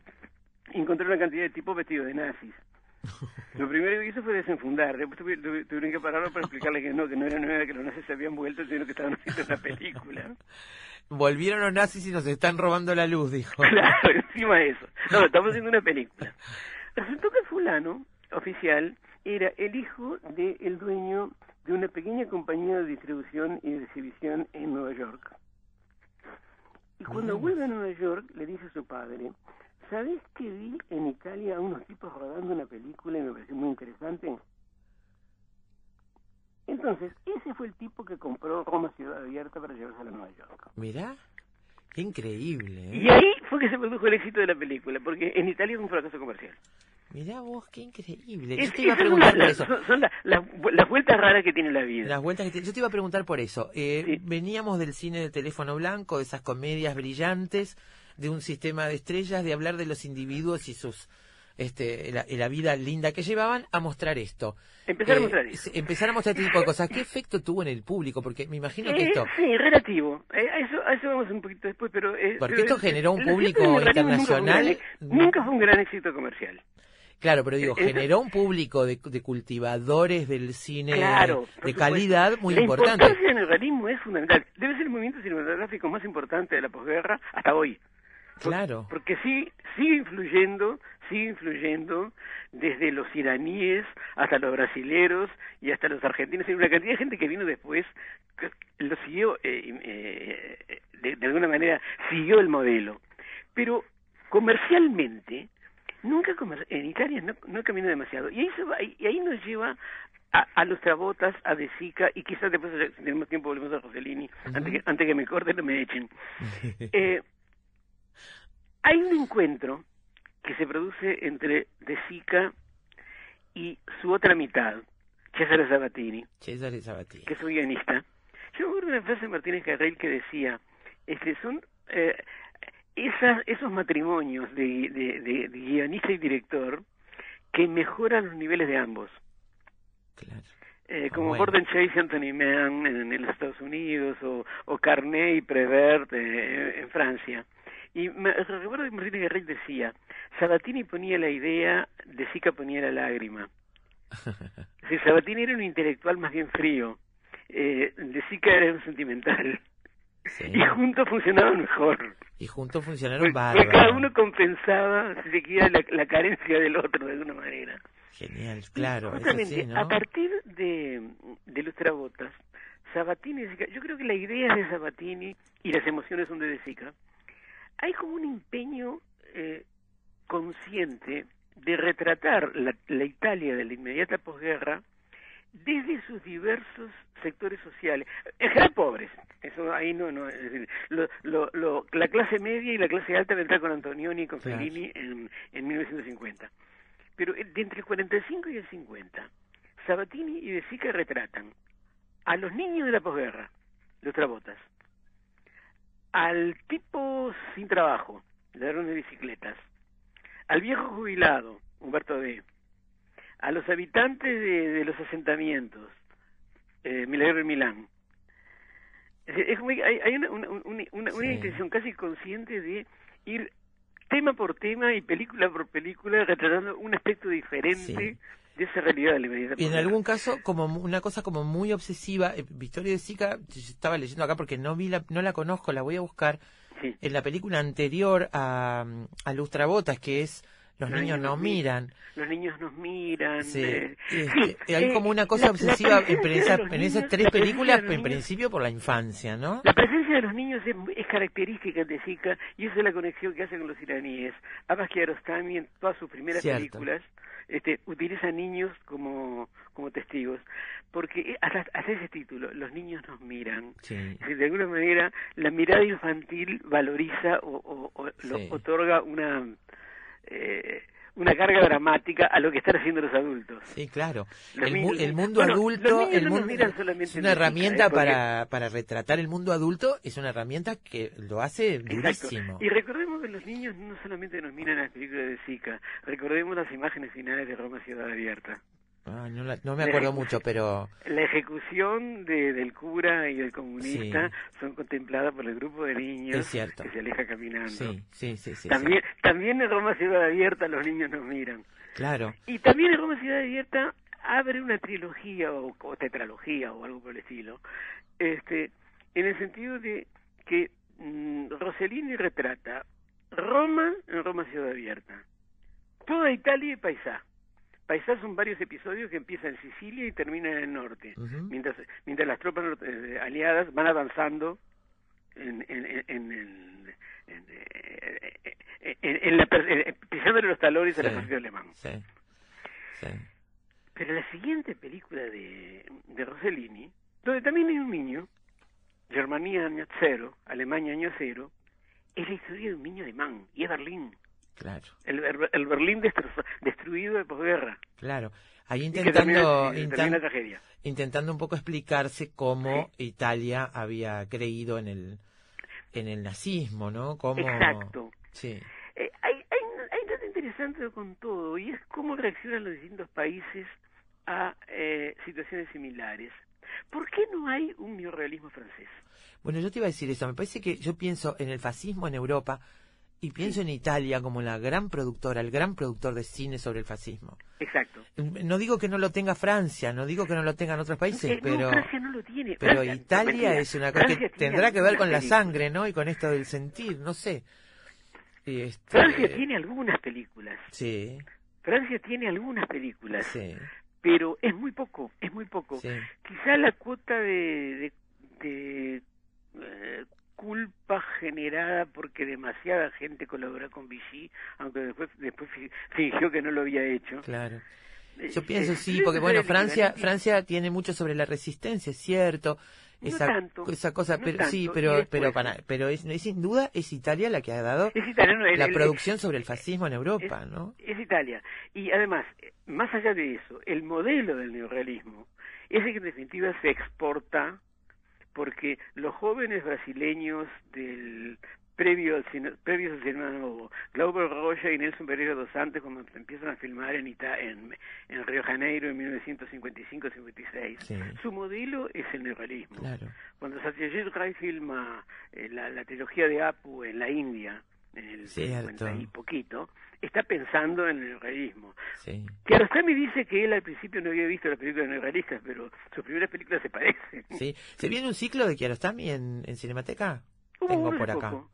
y encontró una cantidad de tipos vestidos de nazis. Lo primero que hizo fue desenfundar, después tuvi- tuvi- tuvieron que pararlo para explicarle que no, que no era nueva, que los nazis se habían vuelto, sino que estaban haciendo una película. Volvieron los nazis y nos están robando la luz, dijo. Claro, encima de eso. No, estamos haciendo una película. Resultó que fulano, oficial, era el hijo del dueño de una pequeña compañía de distribución y de exhibición en Nueva York. Y cuando vuelve a Nueva York, le dice a su padre, ¿sabes que vi en Italia a unos tipos rodando una película y me pareció muy interesante? Entonces, ese fue el tipo que compró Roma Ciudad Abierta para llevársela a Nueva York. Mirá, qué increíble. ¿eh? Y ahí fue que se produjo el éxito de la película, porque en Italia es un fracaso comercial. Mirá vos, qué increíble. Es- Yo te iba a esas son preguntar por eso. Son, son la- las, las vueltas raras que tiene la vida. Las vueltas que te- Yo te iba a preguntar por eso. Eh, Sí. Veníamos del cine de teléfono blanco, de esas comedias brillantes, de un sistema de estrellas, de hablar de los individuos y sus este, la, la vida linda que llevaban, a mostrar esto. Empezar a Eh, mostrar eso. Empezar a mostrar este tipo de cosas. ¿Qué efecto tuvo en el público? Porque me imagino que Eh, esto... sí, relativo. Eh, a, eso, a eso vamos un poquito después, pero... Porque pero esto generó un público nunca fue gran internacional. Nunca fue un gran éxito comercial. Claro, pero digo, generó un público de, de cultivadores del cine Claro. de supuesto. calidad muy la importante. importancia del realismo es fundamental. Debe ser el movimiento cinematográfico más importante de la posguerra hasta hoy. Por- Claro. Porque sí, sigue influyendo, sigue influyendo desde los iraníes hasta los brasileros y hasta los argentinos. Hay una cantidad de gente que vino después, que lo siguió, eh, eh, de, de alguna manera, siguió el modelo. Pero comercialmente, nunca comer- en Italia no, no caminó demasiado. Y ahí, se va, y ahí nos lleva a, a los Trabotas, a De Sica, y quizás después, si tenemos tiempo, volvemos a Rossellini, antes, que, antes que me corten o me echen. Eh, hay un encuentro que se produce entre De Sica y su otra mitad, Cesare Sabatini, Cesare Sabatini. que es un guionista. Yo me acuerdo de una frase de Martínez Carril que decía, este, son eh, esas, esos matrimonios de, de, de- de guionista y director que mejoran los niveles de ambos. Claro. Eh, como Bueno. Gordon Chase y Anthony Mann en, en los Estados Unidos, o, o Carnet y Prevert eh, en Francia. Y me recuerdo que Martínez Garrel decía, Sabatini ponía la idea, De Sica ponía la lágrima. Decir, Sabatini era un intelectual más bien frío, eh, De Sica era un sentimental. Sí. Y juntos funcionaban mejor. Y juntos funcionaron Porque, bárbaros. porque cada uuno compensaba, si se quiere, la, la carencia del otro de alguna manera. Genial, claro. Justamente, sí, ¿no? a partir de, de los Trabotas, Sabatini, yo creo que la idea es de Sabatini y las emociones son de De Sica. Hay como un empeño eh, consciente de retratar la, la Italia de la inmediata posguerra desde sus diversos sectores sociales, en general pobres, eso ahí no, no, es decir, lo, lo, lo- la clase media y la clase alta vendrá con Antonioni y con Claro. Fellini en, en 1950. Pero eh, de entre el 45 y el 50, Sabatini y De Sica retratan a los niños de la posguerra, los trabotas, al tipo sin trabajo, ladrón de bicicletas, al viejo jubilado, Humberto D., a los habitantes de, de los asentamientos, eh, Milagro y Milán. Es, es hay, hay una, una, una, una- una Sí. intención casi consciente de ir tema por tema y película por película retratando un aspecto diferente Sí. de esa realidad de la inmediata Y en algún caso, como una cosa como muy obsesiva, eh, Victoria de Sica, yo estaba leyendo acá porque no vi la, no la conozco, la voy a buscar, Sí. en la película anterior a, a Lustrabotas, que es Los, niños, no miran. Los niños nos miran. Sí. eh, Este, sí, hay eh, como una cosa la- la obsesiva en, esa- esas tres películas, en niños- principio por la infancia, ¿no? La presencia de los niños es, es característica de Zika y esa es la conexión que hace con los iraníes. Abbas Kiarostami en todas sus primeras Cierto. películas este, utiliza niños como, como testigos. Porque eh, hasta, hasta ese título, los niños nos miran. Sí. De alguna manera, la mirada infantil valoriza o, o- o lo- otorga una, eh, una carga dramática a lo que están haciendo los adultos. Sí, claro. Los El, mu- niños- el mundo bueno, adulto, el no mundo es una herramienta ¿eh? Porque- para, para retratar el mundo adulto, es una herramienta que lo hace Exacto. durísimo. Y recordemos que los niños no solamente nos miran las películas de Zika, recordemos las imágenes finales de Roma Ciudad Abierta. Ah, no, la- no me acuerdo mucho, pero La ejecución de, del cura y del comunista Sí. son contempladas por el grupo de niños Es cierto. que se aleja caminando. sí, sí, sí, sí, también, también en Roma Ciudad Abierta los niños nos miran. Claro. Y también en Roma Ciudad Abierta abre una trilogía o, o tetralogía o algo por el estilo, este, en el sentido de que mm, Rossellini retrata Roma en Roma Ciudad Abierta, toda Italia y Paisá. Paisá son varios episodios que empiezan en Sicilia y terminan en el norte, mientras, mientras las tropas eh, aliadas van avanzando en, en, en, en, en- en, eh, en la, eh, pisándole los talones al Sí. ejército alemán. Sí. Sí. Pero la siguiente película de, de Rossellini, donde también hay un niño, Germania año cero, Alemania año cero, es la historia de un niño alemán, y es Berlín. Claro, El, el Berlín destroza- destruido de posguerra. claro. Ahí intentando, termina tragedia. intentando un poco explicarse cómo Italia había creído en el en el nazismo, ¿no? Cómo Exacto. Sí. Eh, hay, hay, hay un dato interesante con todo, y es cómo reaccionan los distintos países a eh, situaciones similares. ¿Por qué no hay un neorrealismo francés? Bueno, yo te iba a decir eso. Me parece que yo pienso en el fascismo en Europa y pienso en Italia como la gran productora, el gran productor de cine sobre el fascismo. Exacto. No digo que no lo tenga Francia, no digo que no lo tengan otros países, Eh, no, pero Francia no lo tiene. pero Francia- Italia es una cosa que Francia tendrá que ver con la sangre, ¿no? Y con esto del sentir, no sé. Este- Francia tiene algunas películas. Sí, Francia tiene algunas películas, sí, pero es muy poco, es muy poco. sí. Quizá la cuota de, de, de, eh, culpa generada porque demasiada gente colaboró con Vichy, aunque después después fi- fingió que no lo había hecho. Claro. Eh, Yo pienso eh, sí, no porque bueno, Francia, Francia tiene mucho sobre la resistencia, es cierto. No Esa, tanto, esa cosa, no pero sí, tanto, pero después- pero para, pero es, es sin duda es Italia la que ha dado Es italiano, el- la el- producción sobre el fascismo en Europa, ¿no? es Italia. Y además, eh, más allá de eso, el modelo del neorrealismo es el que en definitiva se exporta porque los jóvenes brasileños del previo al cine, previos al cinema nuevo, Glauber Rocha y Nelson Pereira dos Santos cuando empiezan a filmar en, Ita en, en Río Janeiro en 1955-56, Sí. su modelo es el neorrealismo. Claro. Cuando Satyajit Ray filma eh, la, la trilogía de Apu en la India, en el Cierto. 50 y poquito, está pensando en el realismo. Sí. Kiarostami dice que él al principio no había visto las películas neorrealistas, pero sus primeras películas se parecen. Sí. ¿Se viene un ciclo de Kiarostami en, en Cinemateca? Tengo por acá. poco.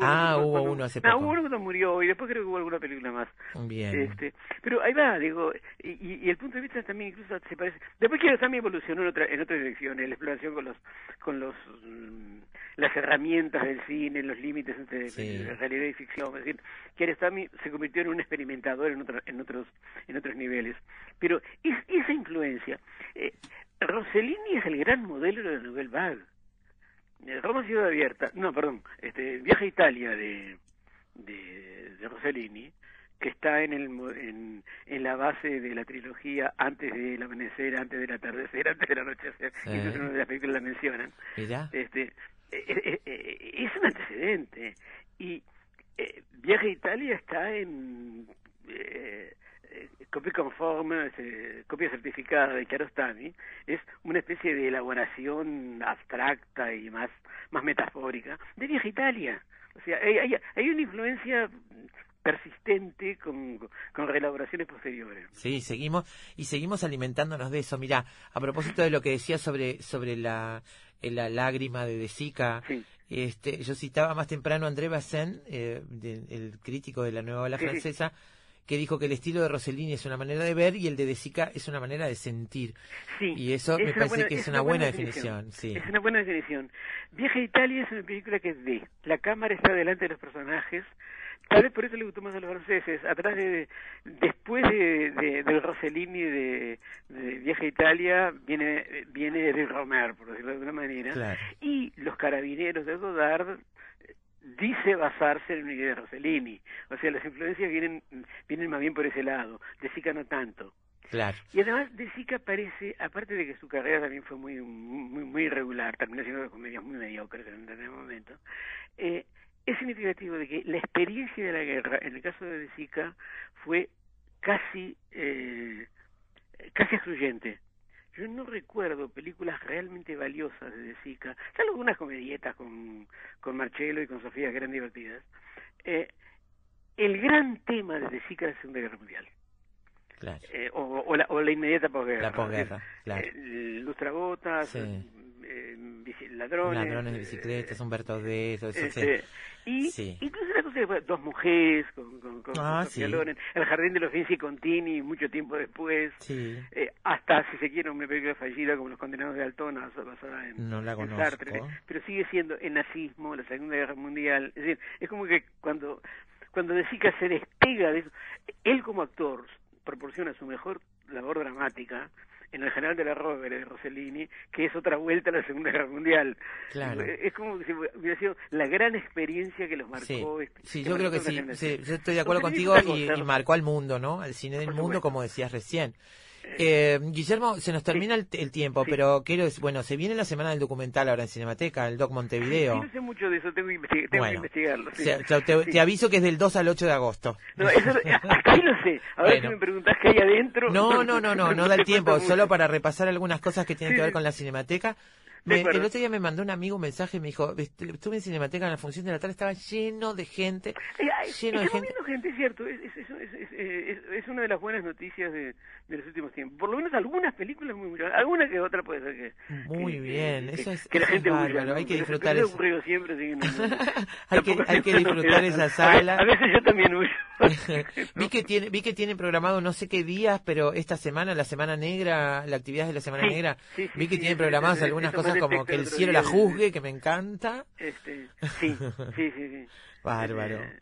Ah, uno hubo cuando- uno hace No, poco. hubo uno cuando murió y después creo que hubo alguna película más. Bien. Este, pero ahí va, digo, y, y- y el punto de vista también incluso se parece. Después Kiarostami evolucionó en otra en otra dirección, en la exploración con los con los mm, las herramientas del cine, los límites entre Sí. realidad y ficción. Es decir, Kiarostami se convirtió en un experimentador en otro- en otros en otros niveles. Pero es, esa influencia, eh, Rossellini es el gran modelo de la Nouvelle Vague. Eh, Roma Ciudad Abierta, no, perdón, este, Viaje a Italia de, de, de Rossellini, que está en, el, en, en la base de la trilogía antes del amanecer, antes del atardecer, antes del anochecer, Sí. y eso es una de las películas que la mencionan. Este, eh, eh, eh, es un antecedente. Y eh, Viaje a Italia está en eh, copia conforme, eh, copia certificada de Kiarostami, es una especie de elaboración abstracta y más, más metafórica de Viaje a Italia. O sea, hay, hay, hay una influencia persistente con, con reelaboraciones posteriores. Sí, seguimos y seguimos alimentándonos de eso. Mirá, a propósito de lo que decía sobre sobre la eh, la lágrima de De Sica, Sí. este, yo citaba más temprano a André Bazin, eh, de- el crítico de la Nueva Ola Sí, sí. Que dijo que el estilo de Rossellini es una manera de ver y el de De Sica es una manera de sentir. Sí, Y eso me parece buena- que es una buena definición, sí. Es una buena definición. Viaje a Italia es una película que es de. La cámara está delante de los personajes. Tal vez por eso le gustó más a los franceses. Atrás de, después de, de- del Rossellini de, de Viaje a Italia viene viene de Romer, por decirlo de alguna manera. Claro. Y los carabineros de Godard dice basarse en una idea de Rossellini. O sea, las influencias vienen vienen más bien por ese lado. De Sica no tanto. Claro. Y además De Sica parece, aparte de que su carrera también fue muy muy, muy irregular, terminó siendo comedias muy mediocres en el momento, eh, es significativo de que la experiencia de la guerra, en el caso de De Sica, fue casi, eh, casi excluyente. Yo no recuerdo películas realmente valiosas de De Sica, salvo algunas comedietas con, con Marcello y con Sofía que eran divertidas. Eh, el gran tema de De Sica es la Segunda Guerra Mundial Claro. eh, o, o la, o la inmediata posguerra. La posguerra, claro. eh, lustrabotas, Sí. Eh, ladrones. Ladrones de bicicletas, Humberto D, todo eso. este, y Sí. incluso la cosa de bueno, dos mujeres con, con, con Ah, con Sofía sí. Loren, el jardín de los Vinci Contini mucho tiempo después Sí. eh, hasta si se quiere una película fallida como los condenados de Altona basada en, No la en conozco. Sartre pero sigue siendo el nazismo la segunda guerra mundial es decir es como que cuando cuando De Sica se despega de eso él como actor proporciona su mejor labor dramática en el general de la Rovere de Rossellini, que es otra vuelta a la Segunda Guerra Mundial. Claro. Es como si hubiera sido la gran experiencia que los marcó. Sí, este- sí yo creo que sí, yo estoy de acuerdo Rossellini contigo y, marcó al mundo, ¿no? Al cine del Por mundo, supuesto. como decías recién. Eh, Guillermo, se nos termina el, el tiempo, Sí. pero quiero bueno, se viene la semana del documental ahora en Cinemateca, el Doc Sí, Montevideo. no sé mucho de eso, tengo que, tengo investigarlo. O sí. sea, te, Sí. aviso que es del 2 al 8 de agosto. No, eso, hasta ahí lo sé. Ahora Bueno. si me preguntás qué hay adentro... No, no, no, no, no da el tiempo, solo para repasar algunas cosas que tienen Sí, que ver sí. con la Cinemateca. Me- el otro día me mandó un amigo un mensaje y me dijo, "Este, estuve en Cinemateca en la función de la tarde, estaba lleno de gente, ay, lleno de gente. gente, es cierto, es, es, es, es, una de las buenas noticias de, de los últimos tiempos. Por lo menos algunas películas muy buenas, alguna que otra puede ser que... Muy que- bien, que- eso es- Que la gente bárbaro, hay que disfrutar eso. ha ocurrido siempre, así que no- no- Hay que- hay que disfrutar esa sala. A veces yo también huyo. vi que tiene vi que tiene programado no sé qué días pero esta semana la semana negra la actividad de la semana Sí, negra sí, vi que sí, tiene eso- programadas algunas cosas como texto que el cielo la juzgue que me encanta Este, sí, sí, sí, sí. bárbaro Eh,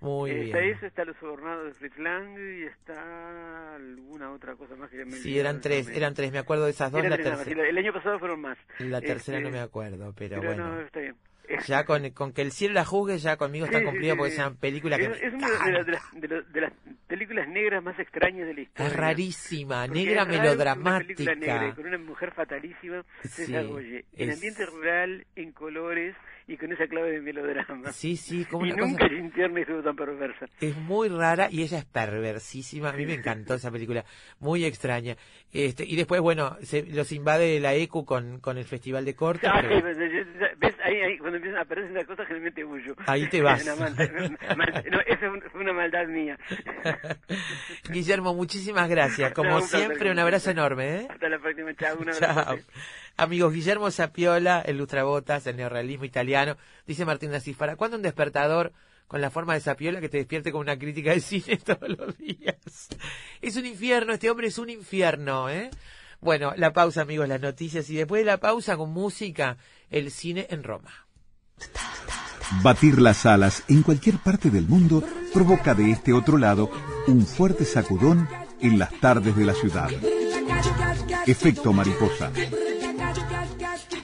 muy está bien eso, está Los Sobornados de Fritz Lang y está alguna otra cosa más que me sí eran tres también. eran tres me acuerdo de esas dos la tres tercera El año pasado fueron más. la tercera Este, no me acuerdo pero, Pero bueno no, está bien. ya con, con que el cielo la juzgue ya conmigo está cumplido porque es una película que es, es una de, las- de las, de, las- de las películas negras más extrañas de la historia. es rarísima Porque negra es que Una melodramática negra y con una mujer fatalísima Sí, desarrolle en es- ambiente rural, en colores y con esa clave de melodrama. sí sí como y una nunca cosa Tierney estuvo tan perversa. Es muy rara y ella es perversísima. A mí me encantó esa película, muy extraña. Este, y después, bueno, se, los invade la ECU con, con el Festival de Corte. Ah, pero- sí, ves, ahí, ahí, cuando empiezan a aparecer esas cosas, generalmente huyo. Ahí te vas. Una no, esa fue una maldad mía. Guillermo, muchísimas gracias. Como No, un placer, siempre, un abrazo enorme. ¿eh? Hasta la próxima. Chao. Un abrazo. Chao. Amigos, Guillermo Sapiola, el lustrabotas, el neorrealismo italiano. Dice Martín Nasif, ¿para cuándo un despertador con la forma de Sapiola que te despierte con una crítica de cine todos los días? Es un infierno, este hombre es un infierno, ¿eh? Bueno, la pausa, amigos, las noticias. Y después de la pausa, con música, el cine en Roma. Batir las alas en cualquier parte del mundo provoca de este otro lado un fuerte sacudón en las tardes de la ciudad. Efecto mariposa.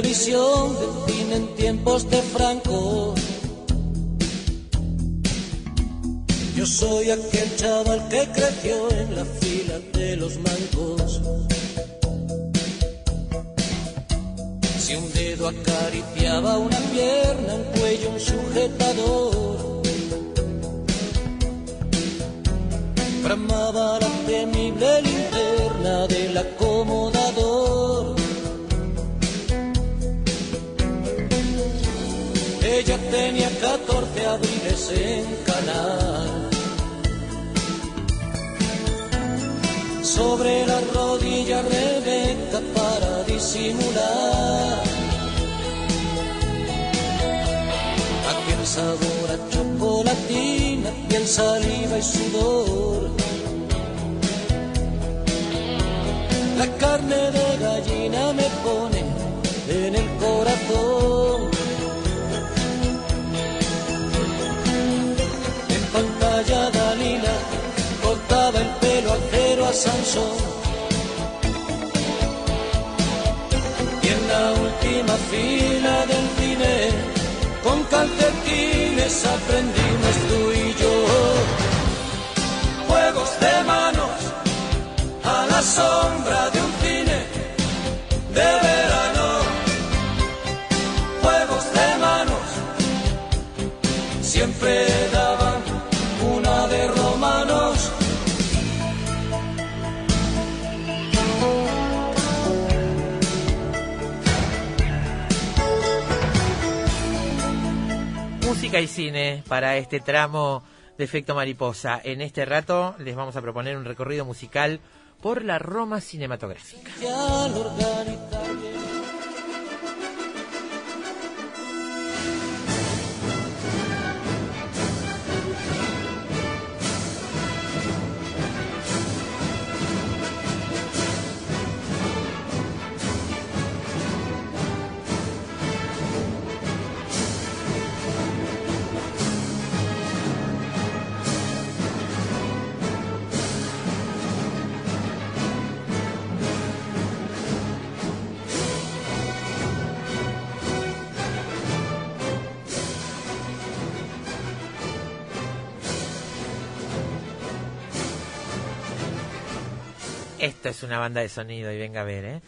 En televisión del cine en tiempos de Franco. Yo soy aquel chaval que creció en la fila de los mancos. Si un dedo acariciaba una pierna, un cuello, un sujetador. bramaba la temible linterna del acomodador. Ella tenía 14 abriles en canal. Sobre la rodilla Rebeca para disimular. Aquel sabor a chocolatina, piel, saliva y sudor. La carne de gallina me pone en el corazón. Sansón. Y en la última fila del cine, con calcetines aprendimos tú y yo. Juegos de manos a la sombra de un cine de verano. Juegos de manos siempre Música y cine para este tramo de efecto mariposa. En este rato les vamos a proponer un recorrido musical por la Roma cinematográfica. Una banda de sonido y venga a ver, ¿eh?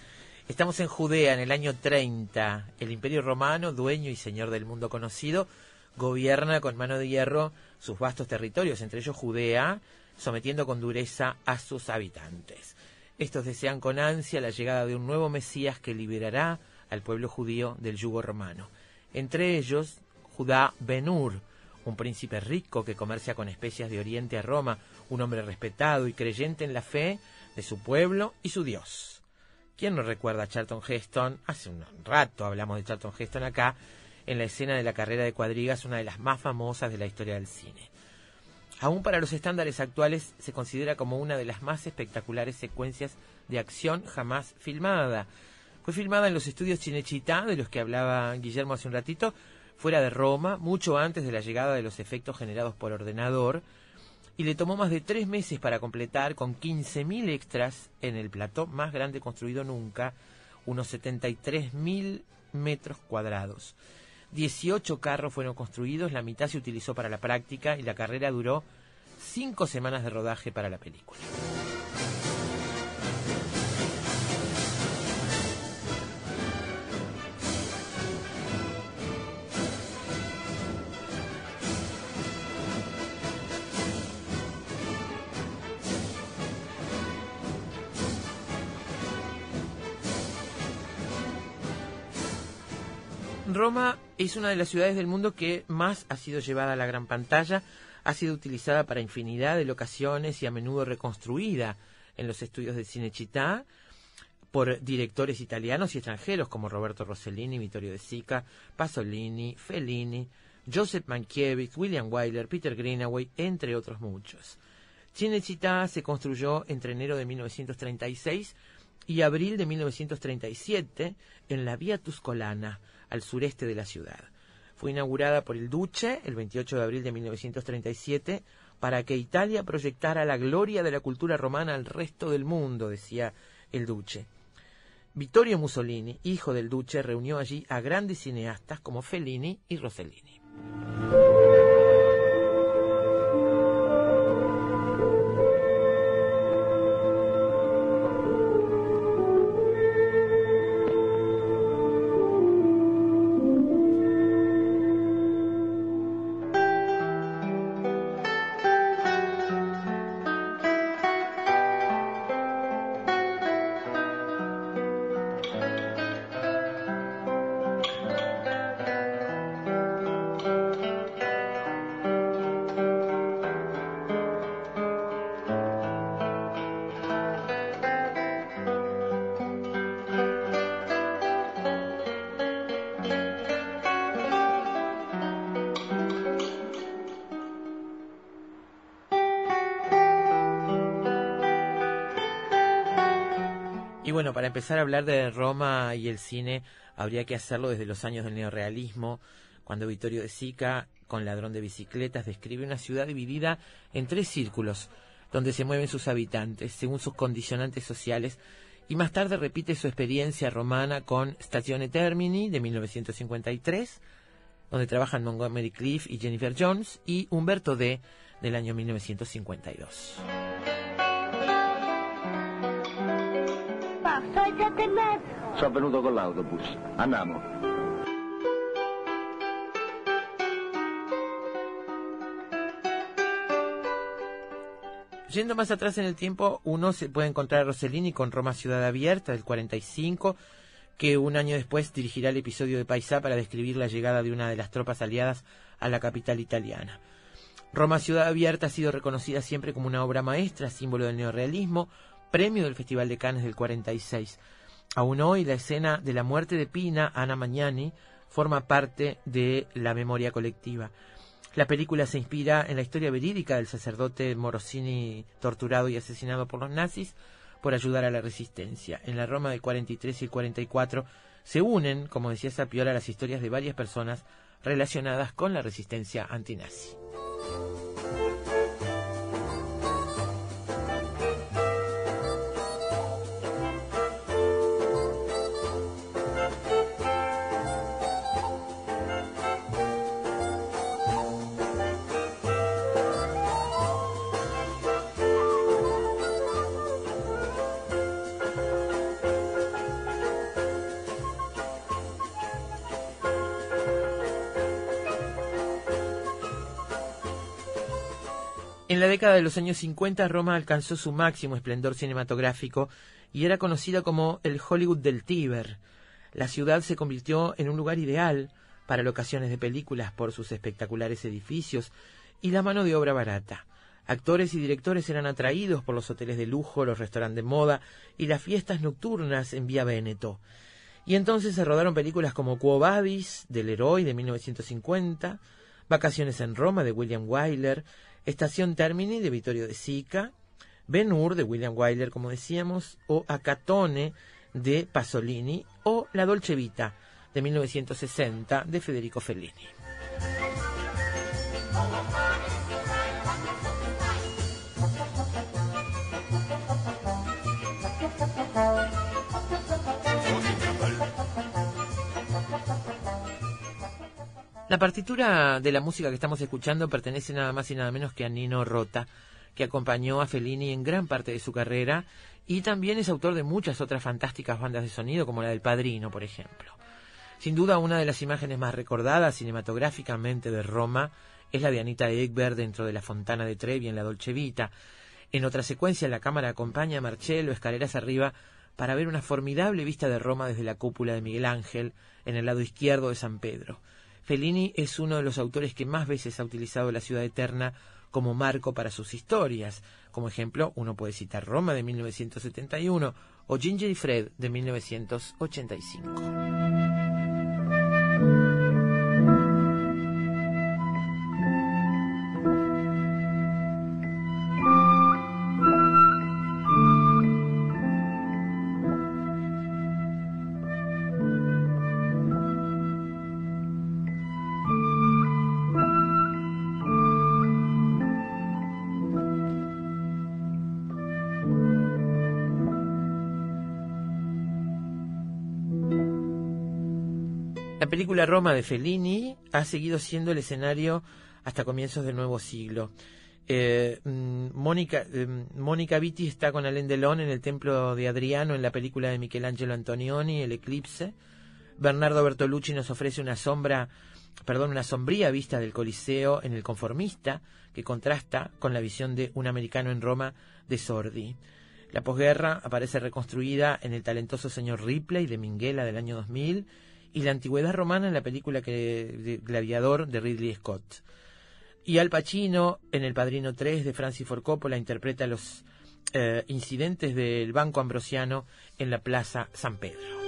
Estamos en Judea en el año 30. El imperio romano, dueño y señor del mundo conocido, gobierna con mano de hierro sus vastos territorios, entre ellos Judea, sometiendo con dureza a sus habitantes. Estos desean con ansia la llegada de un nuevo Mesías que liberará al pueblo judío del yugo romano. Entre ellos, Judá Benur, un príncipe rico que comercia con especias de Oriente a Roma, un hombre respetado y creyente en la fe de su pueblo y su Dios. ¿Quién no recuerda a Charlton Heston? Hace un rato hablamos de Charlton Heston acá, en la escena de la carrera de cuadrigas, una de las más famosas de la historia del cine. Aún para los estándares actuales se considera como una de las más espectaculares secuencias de acción jamás filmada. Fue filmada en los estudios Cinecittà, de los que hablaba Guillermo hace un ratito, fuera de Roma, mucho antes de la llegada de los efectos generados por ordenador, y le tomó más de tres meses para completar con 15.000 extras en el plató más grande construido nunca, unos 73.000 metros cuadrados. 18 carros fueron construidos, la mitad se utilizó para la práctica y la carrera duró cinco semanas de rodaje para la película. Roma es una de las ciudades del mundo que más ha sido llevada a la gran pantalla, ha sido utilizada para infinidad de locaciones y a menudo reconstruida en los estudios de Cinecittà por directores italianos y extranjeros como Roberto Rossellini, Vittorio De Sica, Pasolini, Fellini, Joseph Mankiewicz, William Wyler, Peter Greenaway, entre otros muchos. Cinecittà se construyó entre enero de 1936 y abril de 1937 en la Vía Tuscolana, al sureste de la ciudad. Fue inaugurada por el Duce el 28 de abril de 1937 para que Italia proyectara la gloria de la cultura romana al resto del mundo, decía el Duce. Vittorio Mussolini, hijo del Duce, reunió allí a grandes cineastas como Fellini y Rossellini. Empezar a hablar de Roma y el cine, habría que hacerlo desde los años del neorrealismo, cuando Vittorio de Sica, con Ladrón de Bicicletas, describe una ciudad dividida en tres círculos, donde se mueven sus habitantes, según sus condicionantes sociales, y más tarde repite su experiencia romana con Stazione Termini, de 1953, donde trabajan Montgomery Cliff y Jennifer Jones, y Umberto D., del año 1952. Sono sette e mezzo. Sono venuto con l'autobus. Andiamo. Yendo más atrás en el tiempo, uno se puede encontrar a Rossellini con Roma Ciudad Abierta del 45, que un año después dirigirá el episodio de Paisá para describir la llegada de una de las tropas aliadas a la capital italiana. Roma Ciudad Abierta ha sido reconocida siempre como una obra maestra, símbolo del neorrealismo, premio del Festival de Cannes del 46. Aún hoy la escena de la muerte de Pina, Ana Magnani, forma parte de la memoria colectiva. La película se inspira en la historia verídica del sacerdote Morosini torturado y asesinado por los nazis por ayudar a la resistencia. En la Roma del 43 y el 44 se unen, como decía Sapiola, las historias de varias personas relacionadas con la resistencia antinazi. De los años 50 Roma alcanzó su máximo esplendor cinematográfico y era conocida como el Hollywood del Tíber. La ciudad se convirtió en un lugar ideal para locaciones de películas por sus espectaculares edificios y la mano de obra barata. Actores y directores eran atraídos por los hoteles de lujo, los restaurantes de moda y las fiestas nocturnas en Vía Veneto. Y entonces se rodaron películas como Quo Vadis, del Héroe de 1950, Vacaciones en Roma de William Wyler, Estación Termini de Vittorio de Sica, Ben Hur de William Wyler, como decíamos, o Acatone de Pasolini, o La Dolce Vita de 1960 de Federico Fellini. La partitura de la música que estamos escuchando pertenece nada más y nada menos que a Nino Rota, que acompañó a Fellini en gran parte de su carrera y también es autor de muchas otras fantásticas bandas de sonido, como la del Padrino, por ejemplo. Sin duda, una de las imágenes más recordadas cinematográficamente de Roma es la de Anita Ekberg dentro de la Fontana de Trevi en la Dolce Vita. En otra secuencia, la cámara acompaña a Marcello escaleras arriba para ver una formidable vista de Roma desde la cúpula de Miguel Ángel en el lado izquierdo de San Pedro. Fellini es uno de los autores que más veces ha utilizado la ciudad eterna como marco para sus historias. Como ejemplo, uno puede citar Roma de 1971 o Ginger y Fred de 1985. Película Roma de Fellini ha seguido siendo el escenario hasta comienzos del nuevo siglo. Eh, mm, Mónica, eh, Mónica Vitti está con Alain Delon en el Templo de Adriano en la película de Michelangelo Antonioni, El Eclipse. Bernardo Bertolucci nos ofrece una sombra, perdón, una sombría vista del Coliseo en El Conformista, que contrasta con la visión de un americano en Roma de Sordi. La posguerra aparece reconstruida en el talentoso señor Ripley de Minghella del año 2000 y la antigüedad romana en la película que, Gladiador de Ridley Scott. Y Al Pacino en El Padrino 3 de Francis Ford Coppola interpreta los eh, incidentes del Banco Ambrosiano en la Plaza San Pedro.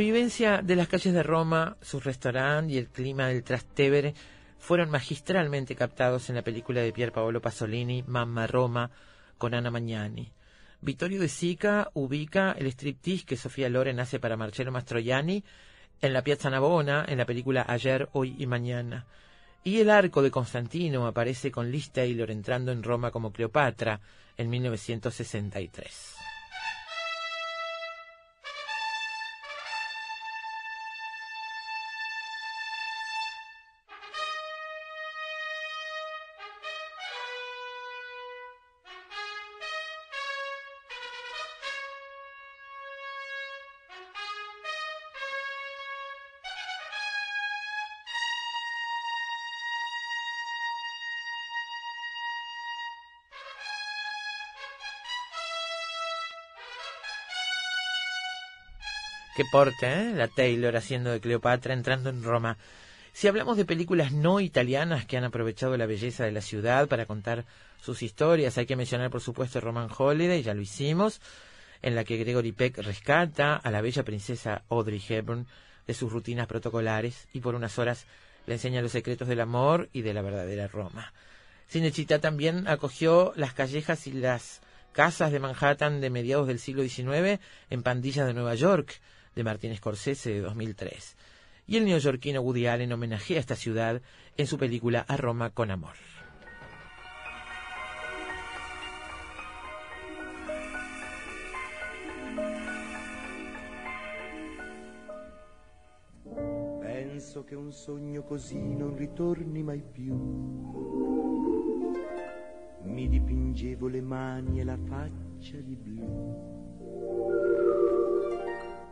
Vivencia de las calles de Roma, sus restaurantes y el clima del Trastevere fueron magistralmente captados en la película de Pier Paolo Pasolini, Mamma Roma, con Ana Magnani. Vittorio de Sica ubica el striptease que Sofía Loren hace para Marcello Mastroianni en la Piazza Navona, en la película Ayer, Hoy y Mañana. Y el arco de Constantino aparece con Liz Taylor entrando en Roma como Cleopatra en 1963. Qué porte, ¿eh? La Taylor haciendo de Cleopatra entrando en Roma. Si hablamos de películas no italianas que han aprovechado la belleza de la ciudad para contar sus historias, hay que mencionar por supuesto Roman Holiday, ya lo hicimos, en la que Gregory Peck rescata a la bella princesa Audrey Hepburn de sus rutinas protocolares y por unas horas le enseña los secretos del amor y de la verdadera Roma. Cinechita también acogió las callejas y las casas de Manhattan de mediados del siglo XIX en Pandillas de Nueva York, de Martin Scorsese de 2003. Y el neoyorquino Woody Allen homenajea a esta ciudad en su película A Roma con Amor. Penso che un sogno così non ritorni mai più. Mi dipingevo le mani e la faccia di blu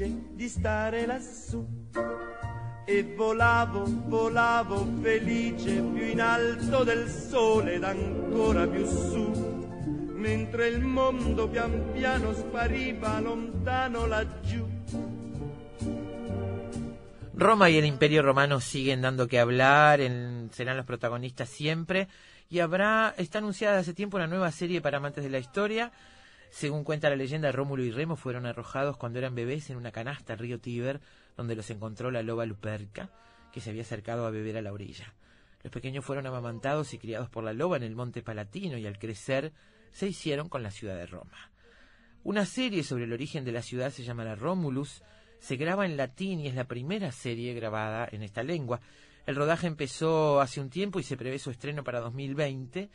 Felice di stare lassù. E volavo, volavo felice più in alto del sole ed ancora più su, mentre il mondo pian piano spariva lontano laggiù. Roma y el Imperio Romano siguen dando que hablar, serán los protagonistas siempre y habrá, está anunciada hace tiempo una nueva serie para amantes de la historia. Según cuenta la leyenda, Rómulo y Remo fueron arrojados cuando eran bebés en una canasta al río Tíber, donde los encontró la loba Luperca, que se había acercado a beber a la orilla. Los pequeños fueron amamantados y criados por la loba en el monte Palatino y al crecer se hicieron con la ciudad de Roma. Una serie sobre el origen de la ciudad se llamará Romulus, se graba en latín y es la primera serie grabada en esta lengua. El rodaje empezó hace un tiempo y se prevé su estreno para 2020.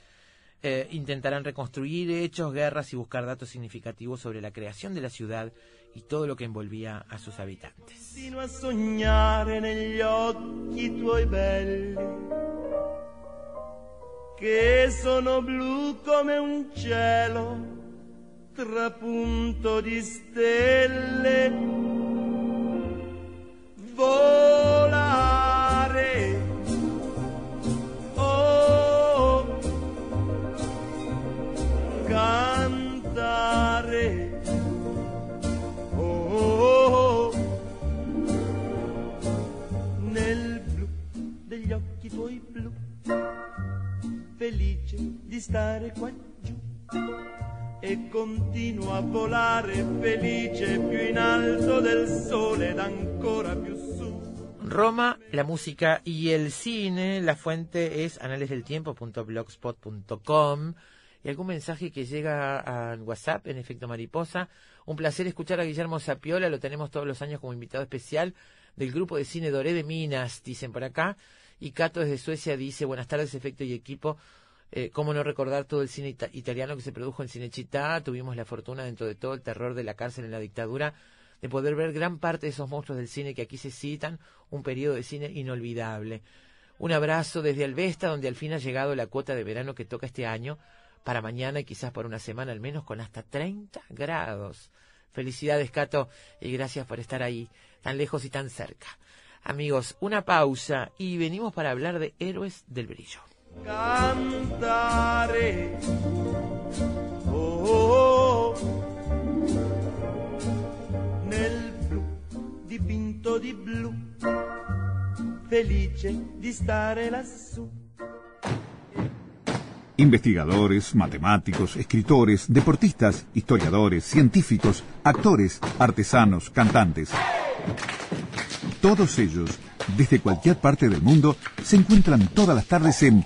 Eh, intentarán reconstruir hechos, guerras y buscar datos significativos sobre la creación de la ciudad y todo lo que envolvía a sus habitantes. A occhi tuoi belli, che sono blu come un cielo, trapunto. E continuo a volare felice più in alto del sole ed ancora Roma, la música y el cine. La fuente es analesdeltiempo.blogspot.com. Y algún mensaje que llega a WhatsApp en efecto mariposa. Un placer escuchar a Guillermo Sapiola, lo tenemos todos los años como invitado especial del grupo de cine Doré de Minas, dicen por acá. Y Cato desde Suecia dice, buenas tardes, efecto y equipo. Eh, ¿Cómo no recordar todo el cine italiano que se produjo en Cinecittà? Tuvimos la fortuna, dentro de todo el terror de la cárcel en la dictadura, de poder ver gran parte de esos monstruos del cine que aquí se citan, un periodo de cine inolvidable. Un abrazo desde Alvesta, donde al fin ha llegado la cuota de verano que toca este año, para mañana y quizás por una semana al menos con hasta 30 grados. Felicidades, Cato, y gracias por estar ahí, tan lejos y tan cerca. Amigos, una pausa y venimos para hablar de héroes del brillo. Cantare. Oh, oh, oh. Nel blu dipinto di blu, felice di stare lassù. Investigadores, matemáticos, escritores, deportistas, historiadores, científicos, actores, artesanos, cantantes. Todos ellos, desde cualquier parte del mundo, se encuentran todas las tardes en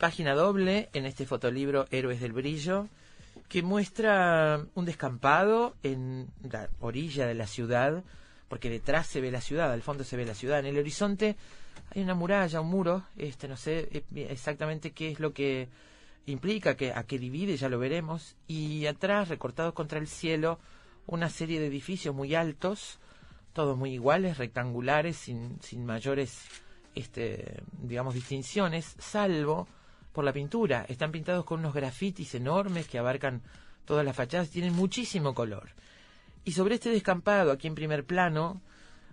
Página doble en este fotolibro Héroes del Brillo que muestra un descampado en la orilla de la ciudad, porque detrás se ve la ciudad, al fondo se ve la ciudad. En el horizonte hay una muralla, un muro, este no sé eh, exactamente qué es lo que implica, que, a qué divide, ya lo veremos. Y atrás, recortados contra el cielo, una serie de edificios muy altos, todos muy iguales, rectangulares, sin, sin mayores este, digamos, distinciones, salvo por la pintura. Están pintados con unos grafitis enormes que abarcan todas las fachadas, tienen muchísimo color. Y sobre este descampado, aquí en primer plano,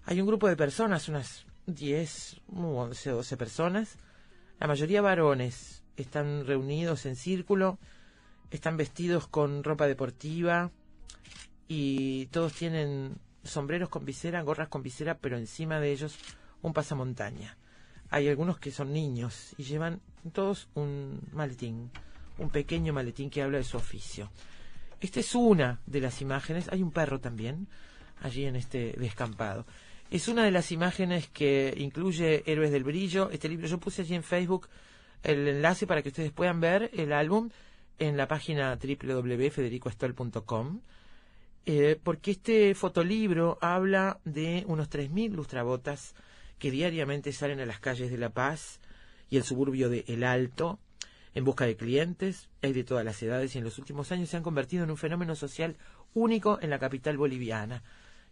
hay un grupo de personas, unas 10, 11, 12 personas, la mayoría varones, están reunidos en círculo, están vestidos con ropa deportiva y todos tienen sombreros con visera, gorras con visera, pero encima de ellos un pasamontaña hay algunos que son niños y llevan todos un maletín, un pequeño maletín que habla de su oficio. Esta es una de las imágenes, hay un perro también allí en este descampado. Es una de las imágenes que incluye Héroes del Brillo. Este libro yo puse allí en Facebook el enlace para que ustedes puedan ver el álbum en la página www.federicoestol.com. Eh, porque este fotolibro habla de unos 3.000 lustrabotas que diariamente salen a las calles de La Paz y el suburbio de El Alto en busca de clientes, hay de todas las edades y en los últimos años se han convertido en un fenómeno social único en la capital boliviana.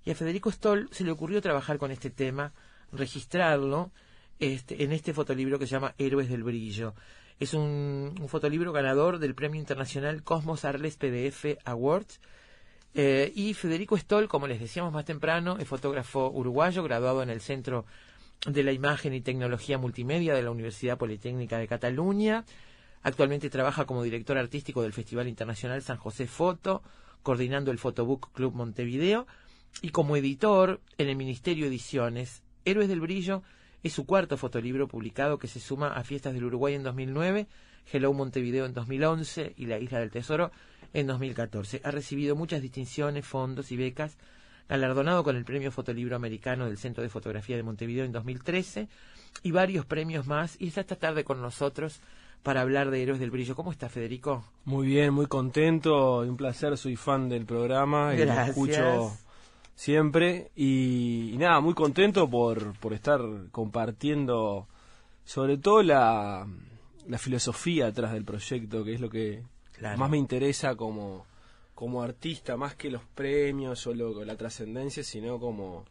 Y a Federico Stoll se le ocurrió trabajar con este tema, registrarlo este, en este fotolibro que se llama Héroes del Brillo. Es un, fotolibro ganador del Premio Internacional Cosmos Arles PDF Awards. Eh, y Federico Stoll, como les decíamos más temprano, es fotógrafo uruguayo, graduado en el Centro de la Imagen y Tecnología Multimedia de la Universidad Politécnica de Cataluña. Actualmente trabaja como director artístico del Festival Internacional San José Foto, coordinando el Photobook Club Montevideo, y como editor en el Ministerio Ediciones. Héroes del Brillo es su cuarto fotolibro publicado que se suma a Fiestas del Uruguay en 2009, Hello Montevideo en 2011 y La Isla del Tesoro en 2014. Ha recibido muchas distinciones, fondos y becas galardonado con el Premio Fotolibro Americano del Centro de Fotografía de Montevideo en 2013 y varios premios más. Y está esta tarde con nosotros para hablar de Héroes del Brillo. ¿Cómo está, Federico? Muy bien, muy contento, un placer, soy fan del programa y lo escucho siempre. Y, nada, muy contento por, por estar compartiendo sobre todo la, la filosofía atrás del proyecto, que es lo que más me interesa como como artista, más que los premios o la trascendencia, sino como